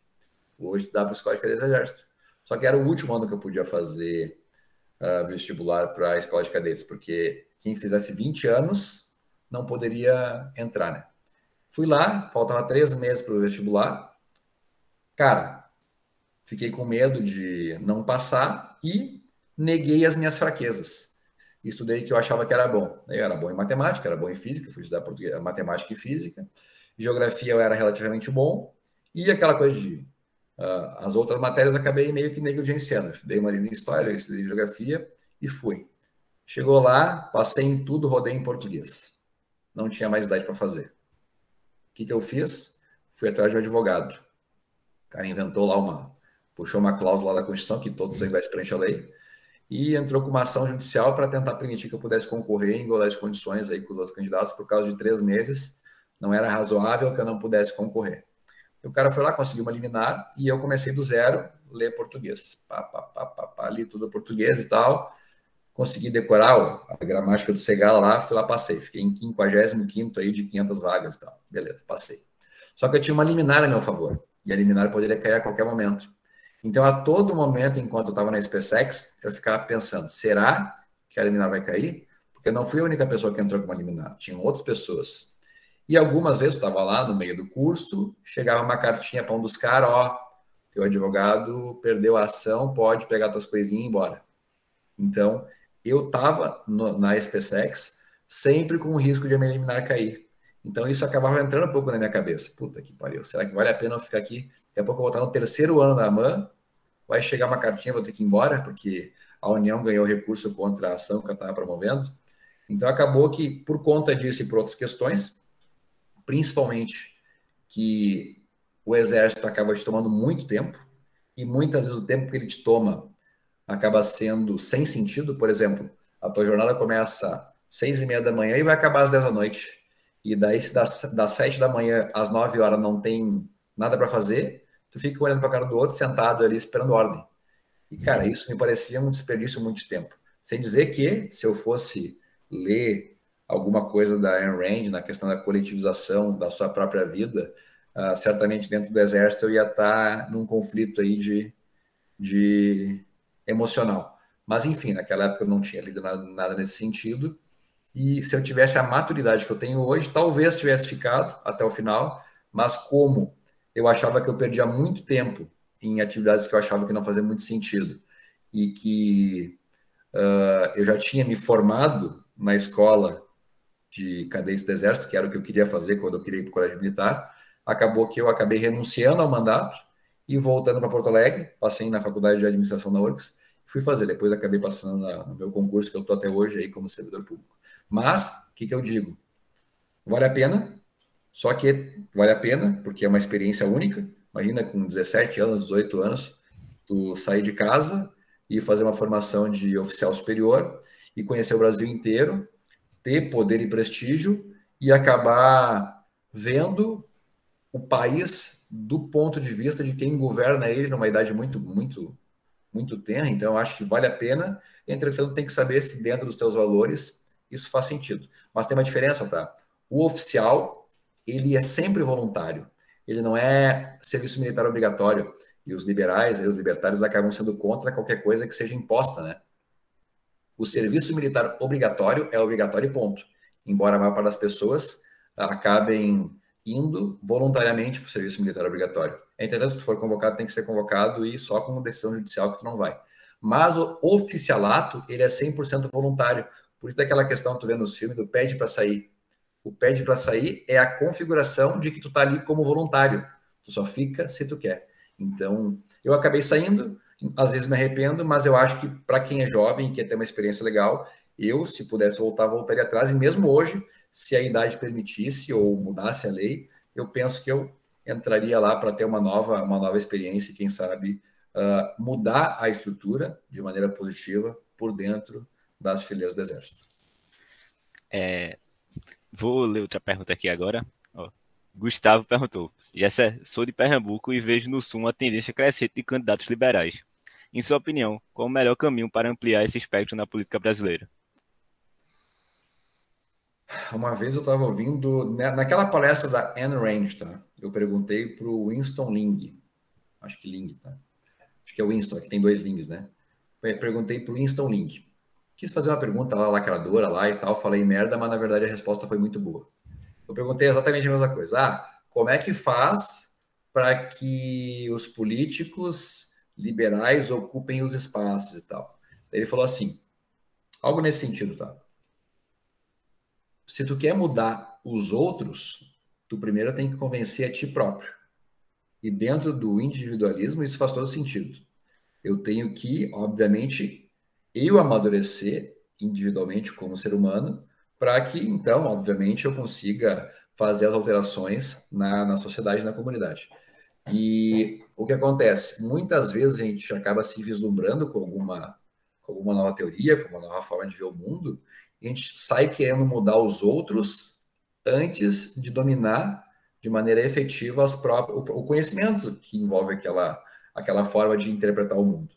Vou estudar para a escola de cadetes do Exército. Só que era o último ano que eu podia fazer uh, vestibular para a escola de cadetes, porque quem fizesse 20 anos não poderia entrar, né? Fui lá, faltava três meses para o vestibular. Cara, fiquei com medo de não passar e neguei as minhas fraquezas. Estudei que eu achava que era bom. Eu era bom em matemática, era bom em física, fui estudar matemática e física. Geografia eu era relativamente bom. E aquela coisa de Uh, as outras matérias eu acabei meio que negligenciando. Dei uma lida em história, estudei geografia e fui. Chegou lá, passei em tudo, rodei em português. Não tinha mais idade para fazer. Que, que eu fiz? Fui atrás de um advogado. O cara inventou lá uma, puxou uma cláusula lá da Constituição, que todos aí vai preencher a lei, e entrou com uma ação judicial para tentar permitir que eu pudesse concorrer em igualdade de condições aí com os outros candidatos por causa de três meses. Não era razoável que eu não pudesse concorrer. O cara foi lá, conseguiu uma liminar e eu comecei do zero, ler português. Pá, pá, pá, pá, pá, li tudo português e tal. Consegui decorar a gramática do Segala lá, fui lá, passei. Fiquei em 55 aí de 500 vagas e tal. Beleza, passei. Só que eu tinha uma liminar a meu favor. E a liminar poderia cair a qualquer momento. Então, a todo momento, enquanto eu estava na SpaceX, eu ficava pensando: será que a liminar vai cair? Porque não fui a única pessoa que entrou com uma liminar, tinham outras pessoas. E algumas vezes eu estava lá no meio do curso, chegava uma cartinha para um dos caras: ó, teu advogado perdeu a ação, pode pegar tuas coisinhas e ir embora. Então, eu estava na SpaceX sempre com o risco de a minha liminar cair. Então, isso acabava entrando um pouco na minha cabeça. Puta que pariu, será que vale a pena eu ficar aqui? Daqui a pouco eu vou estar no terceiro ano da AMAN, vai chegar uma cartinha, vou ter que ir embora, porque a União ganhou recurso contra a ação que eu estava promovendo. Então, acabou que, por conta disso e por outras questões, principalmente que o exército acaba te tomando muito tempo, e muitas vezes o tempo que ele te toma acaba sendo sem sentido. Por exemplo, a tua jornada começa às seis e meia da manhã e vai acabar às dez da noite. E daí, se das, das sete da manhã às nove horas não tem nada para fazer, tu fica olhando para a cara do outro, sentado ali, esperando ordem. E, cara, isso me parecia um desperdício muito de tempo. Sem dizer que, se eu fosse ler alguma coisa da Ayn Rand na questão da coletivização da sua própria vida, uh, certamente dentro do exército eu ia estar num conflito aí de, de emocional. Mas, enfim, naquela época eu não tinha lido nada, nesse sentido. E se eu tivesse a maturidade que eu tenho hoje, talvez tivesse ficado até o final, mas como eu achava que eu perdia muito tempo em atividades que eu achava que não faziam muito sentido e que uh, eu já tinha me formado na escola de cadeias do Exército, que era o que eu queria fazer quando eu queria ir para o Colégio Militar, acabou que eu acabei renunciando ao mandato e voltando para Porto Alegre, passei na Faculdade de Administração da URGS, fui fazer, depois acabei passando na, no meu concurso, que eu estou até hoje aí como servidor público. Mas, o que, que eu digo? Vale a pena, só que vale a pena, porque é uma experiência única. Imagina com 17 anos, 18 anos, tu sair de casa e fazer uma formação de oficial superior e conhecer o Brasil inteiro, ter poder e prestígio e acabar vendo o país do ponto de vista de quem governa ele numa idade muito, muito, muito tenra. Então, eu acho que vale a pena. Entretanto, tem que saber se dentro dos teus valores isso faz sentido. Mas tem uma diferença, tá? O oficial ele é sempre voluntário. Ele não é serviço militar obrigatório. E os liberais e os libertários acabam sendo contra qualquer coisa que seja imposta, né? O serviço militar obrigatório é obrigatório ponto. Embora a maior parte das pessoas acabem indo voluntariamente para o serviço militar obrigatório. Entretanto, se tu for convocado, tem que ser convocado e só com decisão judicial que tu não vai. Mas o oficialato, ele é 100% voluntário. Por isso daquela questão que tu vê nos filmes do pede para sair. O pede para sair é a configuração de que tu tá ali como voluntário. Tu só fica se tu quer. Então, eu acabei saindo, às vezes me arrependo, mas eu acho que para quem é jovem e quer ter uma experiência legal, eu, se pudesse voltar, voltaria atrás. E mesmo hoje, se a idade permitisse ou mudasse a lei, eu penso que eu entraria lá para ter uma nova, uma nova experiência e, quem sabe, uh, mudar a estrutura de maneira positiva por dentro das fileiras do Exército. É, Vou ler outra pergunta aqui agora. Ó, Gustavo perguntou: Jessé, sou de Pernambuco e vejo no Sul uma tendência crescente de candidatos liberais. Em sua opinião, qual o melhor caminho para ampliar esse espectro na política brasileira? Uma vez eu estava ouvindo, né, naquela palestra da Anne Rand, tá? Eu perguntei para o Winston Ling, acho que Ling, tá? Acho que é o Winston, que tem dois Lings, né? Perguntei para o Winston Ling quis fazer uma pergunta lá, lacradora lá e tal, falei merda, mas na verdade a resposta foi muito boa. Eu perguntei exatamente a mesma coisa. Ah, como é que faz para que os políticos liberais ocupem os espaços e tal? Ele falou assim, algo nesse sentido, tá? Se tu quer mudar os outros, tu primeiro tem que convencer a ti próprio. E dentro do individualismo, isso faz todo sentido. Eu tenho que, obviamente, eu amadurecer individualmente como ser humano, para que, então, obviamente, eu consiga fazer as alterações na, na sociedade, na comunidade. E o que acontece? Muitas vezes a gente acaba se vislumbrando com alguma, com alguma nova teoria, com uma nova forma de ver o mundo, a gente sai querendo mudar os outros antes de dominar de maneira efetiva as próprias, o conhecimento que envolve aquela, aquela forma de interpretar o mundo.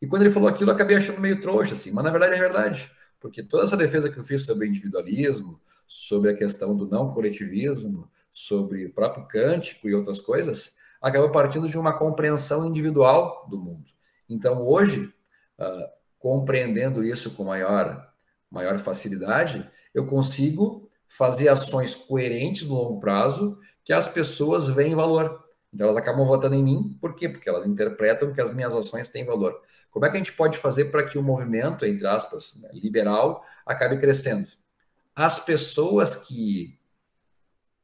E quando ele falou aquilo, eu acabei achando meio trouxa, assim, mas na verdade é verdade, porque toda essa defesa que eu fiz sobre individualismo, sobre a questão do não coletivismo, sobre o próprio cântico e outras coisas, acaba partindo de uma compreensão individual do mundo. Então, hoje, uh, compreendendo isso com maior, maior facilidade, eu consigo fazer ações coerentes no longo prazo que as pessoas veem valor. Então, elas acabam votando em mim, por quê? Porque elas interpretam que as minhas ações têm valor. Como é que a gente pode fazer para que o movimento, entre aspas, né, liberal, acabe crescendo? As pessoas que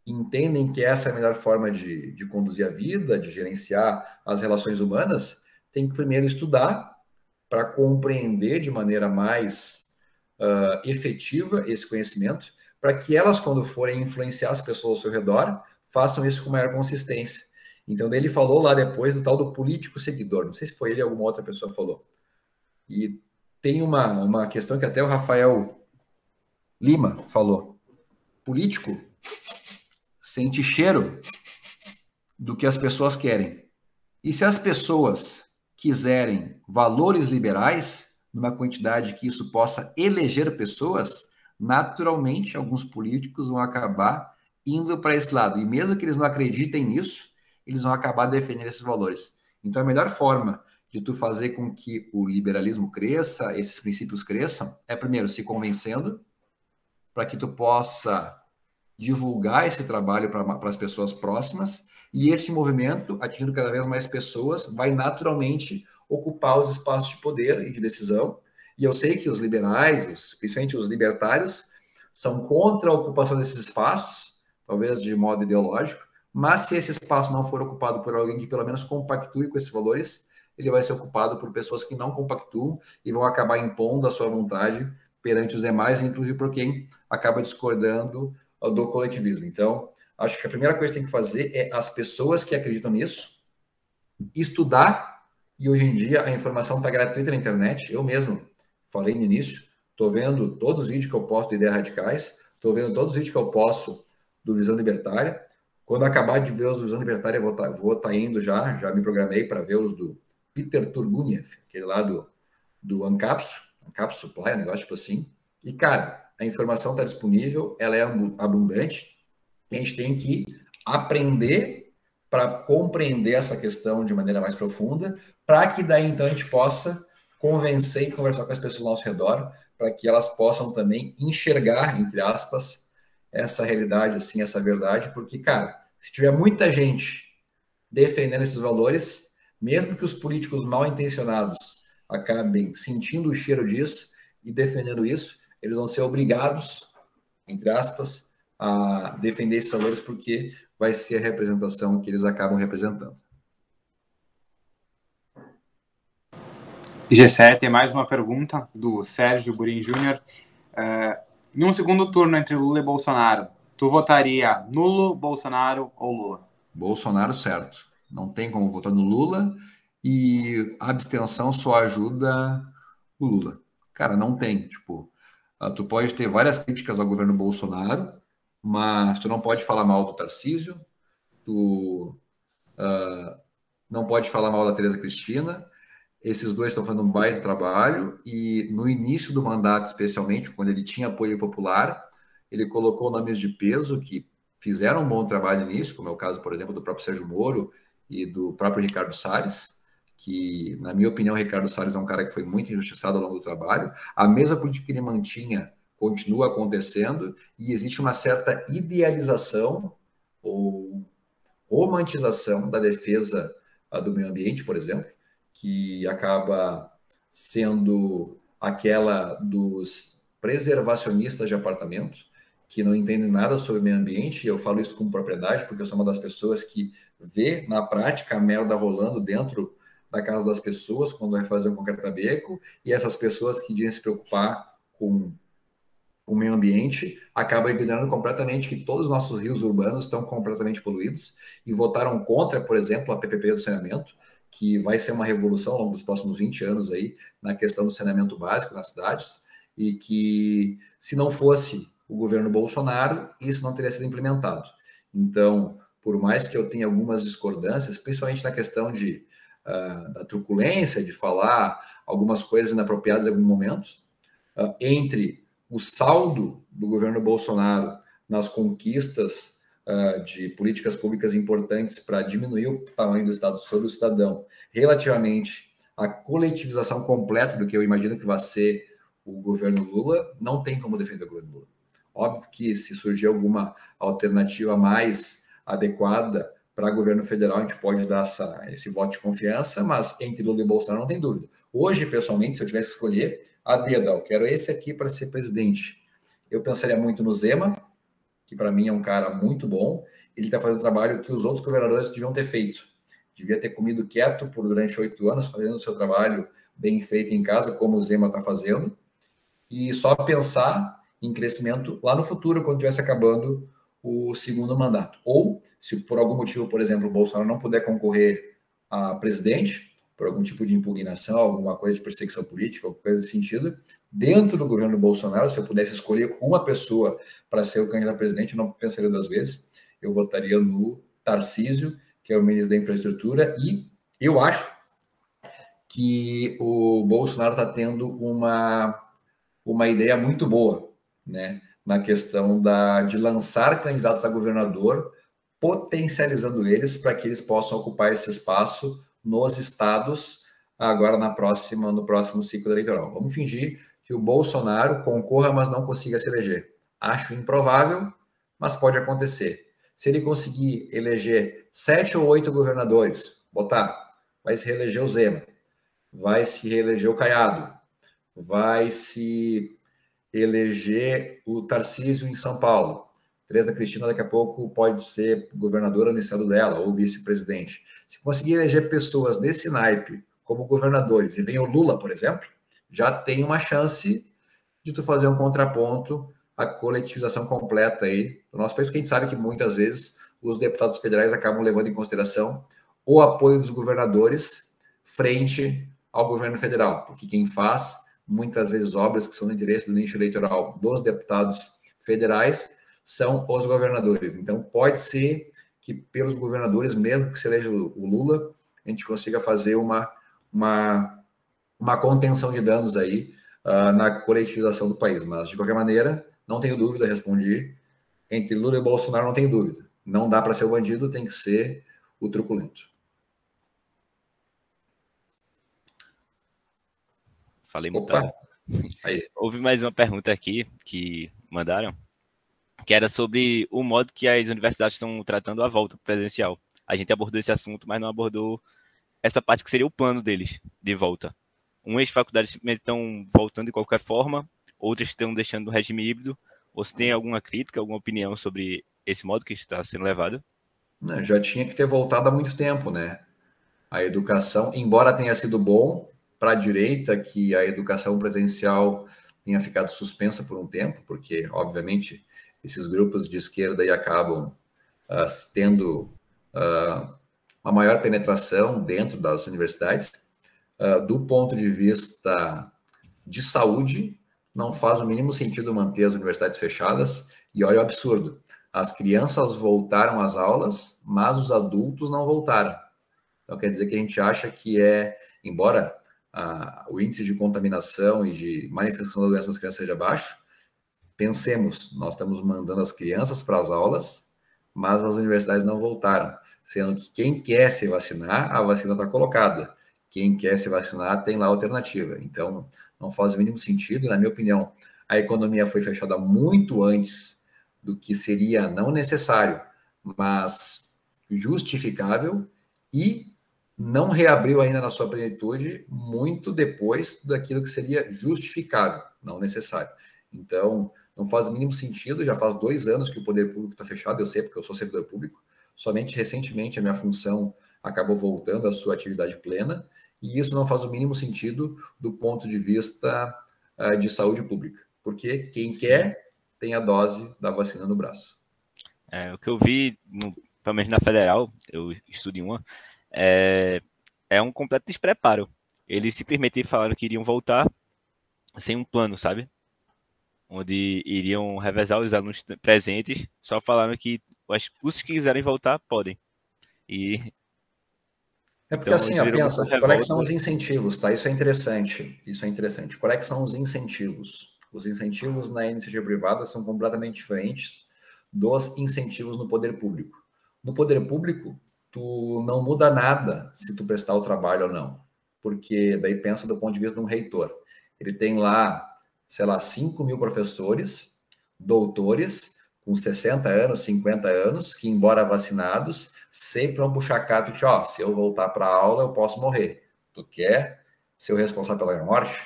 entendem que essa é a melhor forma de, de conduzir a vida, de gerenciar as relações humanas, têm que primeiro estudar para compreender de maneira mais uh, efetiva esse conhecimento, para que elas, quando forem influenciar as pessoas ao seu redor, façam isso com maior consistência. Então, ele falou lá depois do tal do político seguidor, não sei se foi ele ou alguma outra pessoa falou. E tem uma, uma questão que até o Rafael Lima falou. Político sente cheiro do que as pessoas querem. E se as pessoas quiserem valores liberais, numa quantidade que isso possa eleger pessoas, naturalmente alguns políticos vão acabar indo para esse lado. E mesmo que eles não acreditem nisso, eles vão acabar defendendo esses valores. Então a melhor forma de tu fazer com que o liberalismo cresça, esses princípios cresçam, é primeiro se convencendo para que tu possa divulgar esse trabalho para as pessoas próximas e esse movimento, atingindo cada vez mais pessoas, vai naturalmente ocupar os espaços de poder e de decisão. E eu sei que os liberais, principalmente os libertários, são contra a ocupação desses espaços, talvez de modo ideológico, mas se esse espaço não for ocupado por alguém que pelo menos compactue com esses valores, ele vai ser ocupado por pessoas que não compactuam e vão acabar impondo a sua vontade perante os demais, inclusive por quem acaba discordando do coletivismo. Então, acho que a primeira coisa que tem que fazer é as pessoas que acreditam nisso estudar, e hoje em dia a informação está gratuita na internet. Eu mesmo falei no início, estou vendo todos os vídeos que eu posto de ideias radicais, estou vendo todos os vídeos que eu posto do Visão Libertária. Quando acabar de ver os do Visão Libertária, vou estar tá, tá indo já, já me programei para ver os do Peter Turguniev, aquele lá do, do Ancapso, Ancapso Supply, um negócio tipo assim. E, cara, a informação está disponível, ela é abundante, a gente tem que aprender para compreender essa questão de maneira mais profunda, para que daí então a gente possa convencer e conversar com as pessoas ao nosso redor, para que elas possam também enxergar, entre aspas, essa realidade, assim, essa verdade, porque, cara, se tiver muita gente defendendo esses valores, mesmo que os políticos mal intencionados acabem sentindo o cheiro disso e defendendo isso, eles vão ser obrigados, entre aspas, a defender esses valores porque vai ser a representação que eles acabam representando. G7, tem mais uma pergunta do Sérgio Burim Júnior. Uh, num segundo turno entre Lula e Bolsonaro, tu votaria nulo, Bolsonaro ou Lula? Bolsonaro, certo. Não tem como votar no Lula e a abstenção só ajuda o Lula. Cara, não tem. Tipo, Uh, tu pode ter várias críticas ao governo Bolsonaro, mas tu não pode falar mal do Tarcísio, tu uh, não pode falar mal da Tereza Cristina. Esses dois estão fazendo um baita trabalho e no início do mandato, especialmente, quando ele tinha apoio popular, ele colocou nomes de peso que fizeram um bom trabalho nisso, como é o caso, por exemplo, do próprio Sérgio Moro e do próprio Ricardo Salles que, na minha opinião, Ricardo Salles é um cara que foi muito injustiçado ao longo do trabalho. A mesma política que ele mantinha continua acontecendo e existe uma certa idealização ou romantização da defesa ah, do meio ambiente, por exemplo, que acaba sendo aquela dos preservacionistas de apartamento, que não entendem nada sobre meio ambiente, e eu falo isso com propriedade, porque eu sou uma das pessoas que vê na prática a merda rolando dentro da casa das pessoas quando vai fazer um concreta-beco, e essas pessoas que dizem se preocupar com o meio ambiente acabam ignorando completamente que todos os nossos rios urbanos estão completamente poluídos e votaram contra, por exemplo, a PPP do saneamento, que vai ser uma revolução ao longo dos próximos 20 anos aí na questão do saneamento básico nas cidades e que se não fosse o governo Bolsonaro, isso não teria sido implementado. Então, por mais que eu tenha algumas discordâncias, principalmente na questão de, uh, da truculência, de falar algumas coisas inapropriadas em algum momento, uh, entre o saldo do governo Bolsonaro nas conquistas uh, de políticas públicas importantes para diminuir o tamanho do Estado sobre o cidadão, relativamente à coletivização completa do que eu imagino que vai ser o governo Lula, não tem como defender o governo Lula. Óbvio que se surgir alguma alternativa mais adequada para governo federal, a gente pode dar essa, esse voto de confiança, mas entre Lula e Bolsonaro não tem dúvida. Hoje, pessoalmente, se eu tivesse que escolher, a dedo, eu quero esse aqui para ser presidente. Eu pensaria muito no Zema, que para mim é um cara muito bom. Ele está fazendo um trabalho que os outros governadores deviam ter feito. Devia ter comido quieto por durante oito anos, fazendo o seu trabalho bem feito em casa, como o Zema está fazendo, e só pensar em crescimento lá no futuro, quando estivesse acabando o segundo mandato. Ou, se por algum motivo, por exemplo, o Bolsonaro não puder concorrer a presidente, por algum tipo de impugnação, alguma coisa de perseguição política, alguma coisa desse sentido, dentro do governo Bolsonaro, se eu pudesse escolher uma pessoa para ser o candidato a presidente, eu não pensaria duas vezes, eu votaria no Tarcísio, que é o ministro da Infraestrutura, e eu acho que o Bolsonaro está tendo uma, uma ideia muito boa né, na questão da, de lançar candidatos a governador, potencializando eles para que eles possam ocupar esse espaço nos estados agora na próxima no próximo ciclo eleitoral. Vamos fingir que o Bolsonaro concorra, mas não consiga se eleger. Acho improvável, mas pode acontecer. Se ele conseguir eleger sete ou oito governadores, botar, vai se reeleger o Zema, vai se reeleger o Caiado, vai se eleger o Tarcísio em São Paulo. Tereza Cristina daqui a pouco pode ser governadora no estado dela ou vice-presidente. Se conseguir eleger pessoas desse naipe como governadores e vem o Lula, por exemplo, já tem uma chance de tu fazer um contraponto à coletivização completa aí do nosso país, porque a gente sabe que muitas vezes os deputados federais acabam levando em consideração o apoio dos governadores frente ao governo federal, porque quem faz muitas vezes obras que são do interesse do nicho eleitoral dos deputados federais são os governadores. Então, pode ser que pelos governadores, mesmo que se eleja o Lula, a gente consiga fazer uma, uma, uma contenção de danos aí uh, na coletivização do país. Mas, de qualquer maneira, não tenho dúvida, respondi. Entre Lula e Bolsonaro, não tenho dúvida. Não dá para ser o bandido, tem que ser o truculento. Falei muito. (laughs) Houve mais uma pergunta aqui que mandaram, que era sobre o modo que as universidades estão tratando a volta presencial. A gente abordou esse assunto, mas não abordou essa parte que seria o plano deles de volta. Umas faculdades estão voltando de qualquer forma, outras estão deixando o regime híbrido. Ou se tem alguma crítica, alguma opinião sobre esse modo que está sendo levado? Não, já tinha que ter voltado há muito tempo, né? A educação, embora tenha sido bom, para a direita que a educação presencial tenha ficado suspensa por um tempo, porque, obviamente, esses grupos de esquerda aí acabam uh, tendo uh, uma maior penetração dentro das universidades. Uh, do ponto de vista de saúde, não faz o mínimo sentido manter as universidades fechadas. E olha o absurdo: as crianças voltaram às aulas, mas os adultos não voltaram. Então quer dizer que a gente acha que é, embora a, o índice de contaminação e de manifestação da doença nas crianças seja baixo, pensemos, nós estamos mandando as crianças para as aulas, mas as universidades não voltaram, sendo que quem quer se vacinar, a vacina está colocada. Quem quer se vacinar tem lá alternativa. Então, não faz o mínimo sentido, na minha opinião. A economia foi fechada muito antes do que seria não necessário, mas justificável e não reabriu ainda na sua plenitude muito depois daquilo que seria justificável, não necessário. Então, não faz o mínimo sentido, já faz dois anos que o poder público está fechado, eu sei porque eu sou servidor público, somente recentemente a minha função acabou voltando à sua atividade plena, e isso não faz o mínimo sentido do ponto de vista uh, de saúde pública, porque quem quer tem a dose da vacina no braço. É, o que eu vi, no, pelo menos na federal, eu estudo em uma, é, é um completo despreparo. Eles simplesmente falaram que iriam voltar sem um plano, sabe? Onde iriam revezar os alunos presentes, só falaram que os cursos que quiserem voltar podem. E é porque então, assim, ó, pensa, qual é que são os incentivos, tá? Isso é interessante, isso é interessante. Qual é que são os incentivos? Os incentivos na iniciativa privada são completamente diferentes dos incentivos no poder público. No poder público, tu não muda nada se tu prestar o trabalho ou não. Porque daí pensa do ponto de vista de um reitor. Ele tem lá, sei lá, 5 mil professores, doutores, com 60 anos, 50 anos, que, embora vacinados, sempre vão puxar carta de, ó, se eu voltar para a aula, eu posso morrer. Tu quer ser o responsável pela minha morte?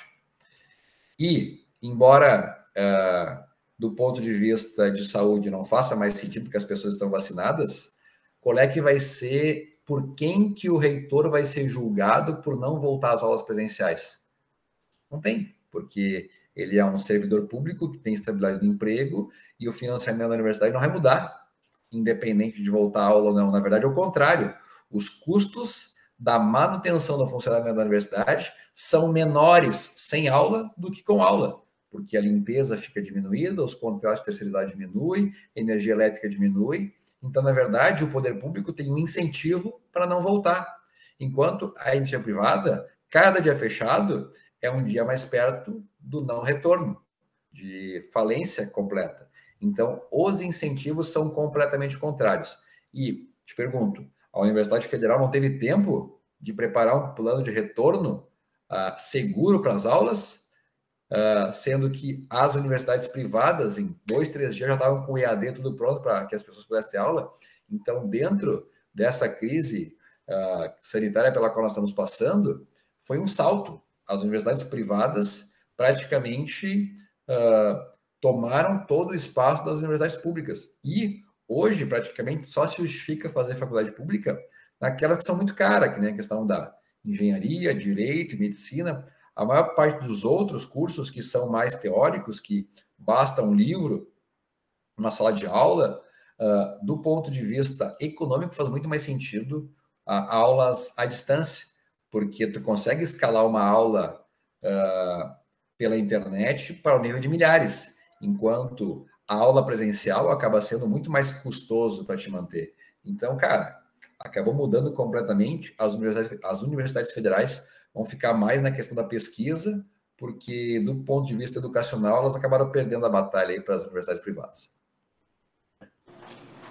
E, embora uh, do ponto de vista de saúde não faça mais sentido porque as pessoas estão vacinadas, qual é que vai ser, por quem que o reitor vai ser julgado por não voltar às aulas presenciais? Não tem, porque ele é um servidor público que tem estabilidade do emprego e o financiamento da universidade não vai mudar, independente de voltar à aula ou não. Na verdade, é o contrário. Os custos da manutenção do funcionamento da universidade são menores sem aula do que com aula, porque a limpeza fica diminuída, os contratos de terceirizado diminuem, a energia elétrica diminui. Então, na verdade, o poder público tem um incentivo para não voltar. Enquanto a iniciativa privada, cada dia fechado é um dia mais perto do não retorno, de falência completa. Então, os incentivos são completamente contrários. E te pergunto, a Universidade Federal não teve tempo de preparar um plano de retorno uh, seguro para as aulas, uh, sendo que as universidades privadas, em dois, três dias, já estavam com o EAD tudo pronto para que as pessoas pudessem ter aula. Então, dentro dessa crise uh, sanitária pela qual nós estamos passando, foi um salto. As universidades privadas praticamente uh, tomaram todo o espaço das universidades públicas. E hoje, praticamente, só se justifica fazer faculdade pública naquelas que são muito caras, que nem a questão da engenharia, direito, medicina. A maior parte dos outros cursos que são mais teóricos, que basta um livro, uma sala de aula, uh, do ponto de vista econômico, faz muito mais sentido uh, aulas à distância, porque tu consegue escalar uma aula uh, pela internet para o nível de milhares, enquanto a aula presencial acaba sendo muito mais custoso para te manter. Então, cara, acabou mudando completamente. As universidades, as universidades federais vão ficar mais na questão da pesquisa, porque do ponto de vista educacional elas acabaram perdendo a batalha para as universidades privadas.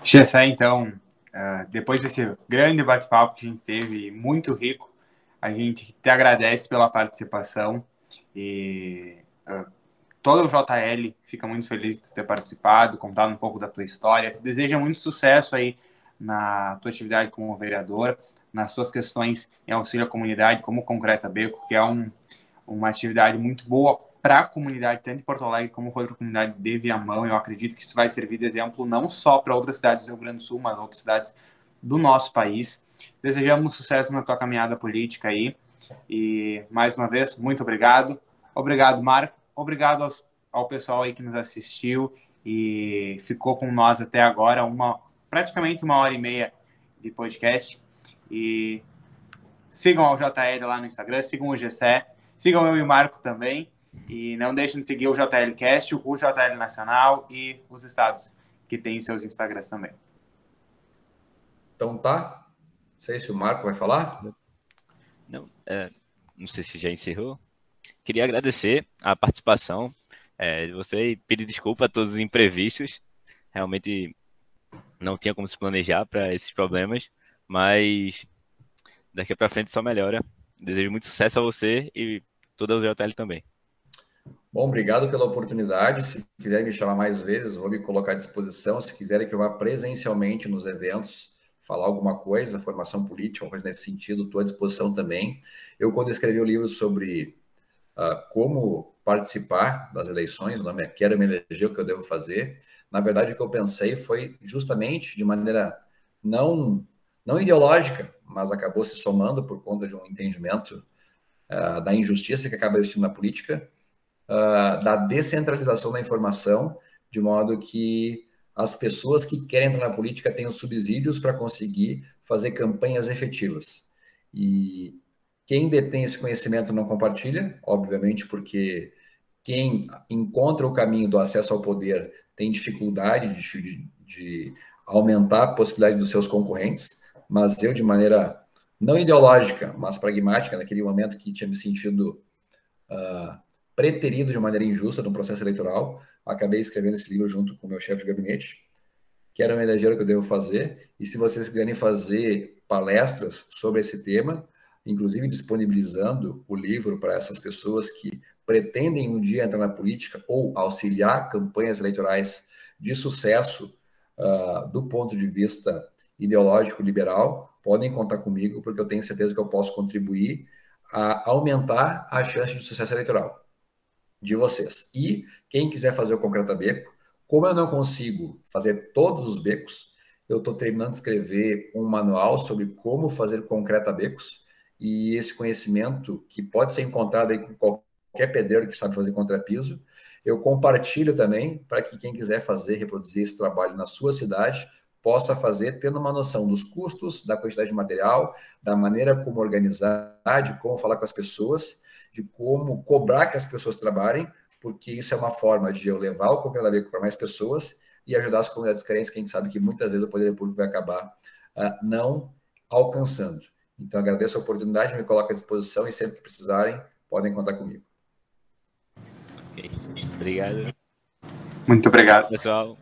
Gessé, então, uh, depois desse grande bate-papo que a gente teve, muito rico, a gente te agradece pela participação. E uh, todo o JL fica muito feliz de ter participado, contado um pouco da tua história. Te deseja muito sucesso aí na tua atividade como vereador, nas suas questões em auxílio à comunidade, como Concreta Beco, que é um, uma atividade muito boa para a comunidade, tanto de Porto Alegre como para a comunidade de Viamão. Eu acredito que isso vai servir de exemplo não só para outras cidades do Rio Grande do Sul, mas outras cidades do nosso país. Desejamos sucesso na tua caminhada política aí. E mais uma vez, muito obrigado. Obrigado, Marco. Obrigado aos, ao pessoal aí que nos assistiu e ficou com nós até agora, uma praticamente uma hora e meia de podcast. E sigam ao JL lá no Instagram, sigam o Gessé, sigam eu e o Marco também. E não deixem de seguir o JL Cast, o JL Nacional e os estados que têm seus Instagrams também. Então tá. Não sei se o Marco vai falar. Não, é, não sei se já encerrou. Queria agradecer a participação é, de você e pedir desculpa a todos os imprevistos. Realmente não tinha como se planejar para esses problemas, mas daqui para frente só melhora. Desejo muito sucesso a você e toda a JL também. Bom, obrigado pela oportunidade. Se quiserem me chamar mais vezes, vou me colocar à disposição. Se quiserem que eu vá presencialmente nos eventos, falar alguma coisa, formação política, uma coisa nesse sentido, estou à disposição também. Eu, quando escrevi o livro sobre uh, como participar das eleições, o nome é Quero me eleger, o que eu devo fazer. Na verdade, o que eu pensei foi justamente de maneira não, não ideológica, mas acabou se somando por conta de um entendimento uh, da injustiça que acaba existindo na política, uh, da descentralização da informação, de modo que as pessoas que querem entrar na política tenham subsídios para conseguir fazer campanhas efetivas. E quem detém esse conhecimento não compartilha, obviamente, porque quem encontra o caminho do acesso ao poder tem dificuldade de, de, de aumentar a possibilidade dos seus concorrentes, mas eu, de maneira não ideológica, mas pragmática, naquele momento que tinha me sentido uh, preterido de maneira injusta no processo eleitoral, acabei escrevendo esse livro junto com o meu chefe de gabinete, que era o eleger que eu devo fazer, e se vocês quiserem fazer palestras sobre esse tema, inclusive disponibilizando o livro para essas pessoas que pretendem um dia entrar na política ou auxiliar campanhas eleitorais de sucesso uh, do ponto de vista ideológico liberal, podem contar comigo, porque eu tenho certeza que eu posso contribuir a aumentar a chance de sucesso eleitoral de vocês. E quem quiser fazer o Concreta Beco, como eu não consigo fazer todos os becos, eu estou terminando de escrever um manual sobre como fazer concreta becos e esse conhecimento que pode ser encontrado aí com qualquer pedreiro que sabe fazer contrapiso, eu compartilho também para que quem quiser fazer, reproduzir esse trabalho na sua cidade, possa fazer tendo uma noção dos custos, da quantidade de material, da maneira como organizar, de como falar com as pessoas, de como cobrar que as pessoas trabalhem, porque isso é uma forma de eu levar o Copenhague para mais pessoas e ajudar as comunidades carentes, que a gente sabe que muitas vezes o poder público vai acabar uh, não alcançando. Então, agradeço a oportunidade, me coloco à disposição e sempre que precisarem, podem contar comigo. Ok, obrigado. Muito obrigado. Pessoal,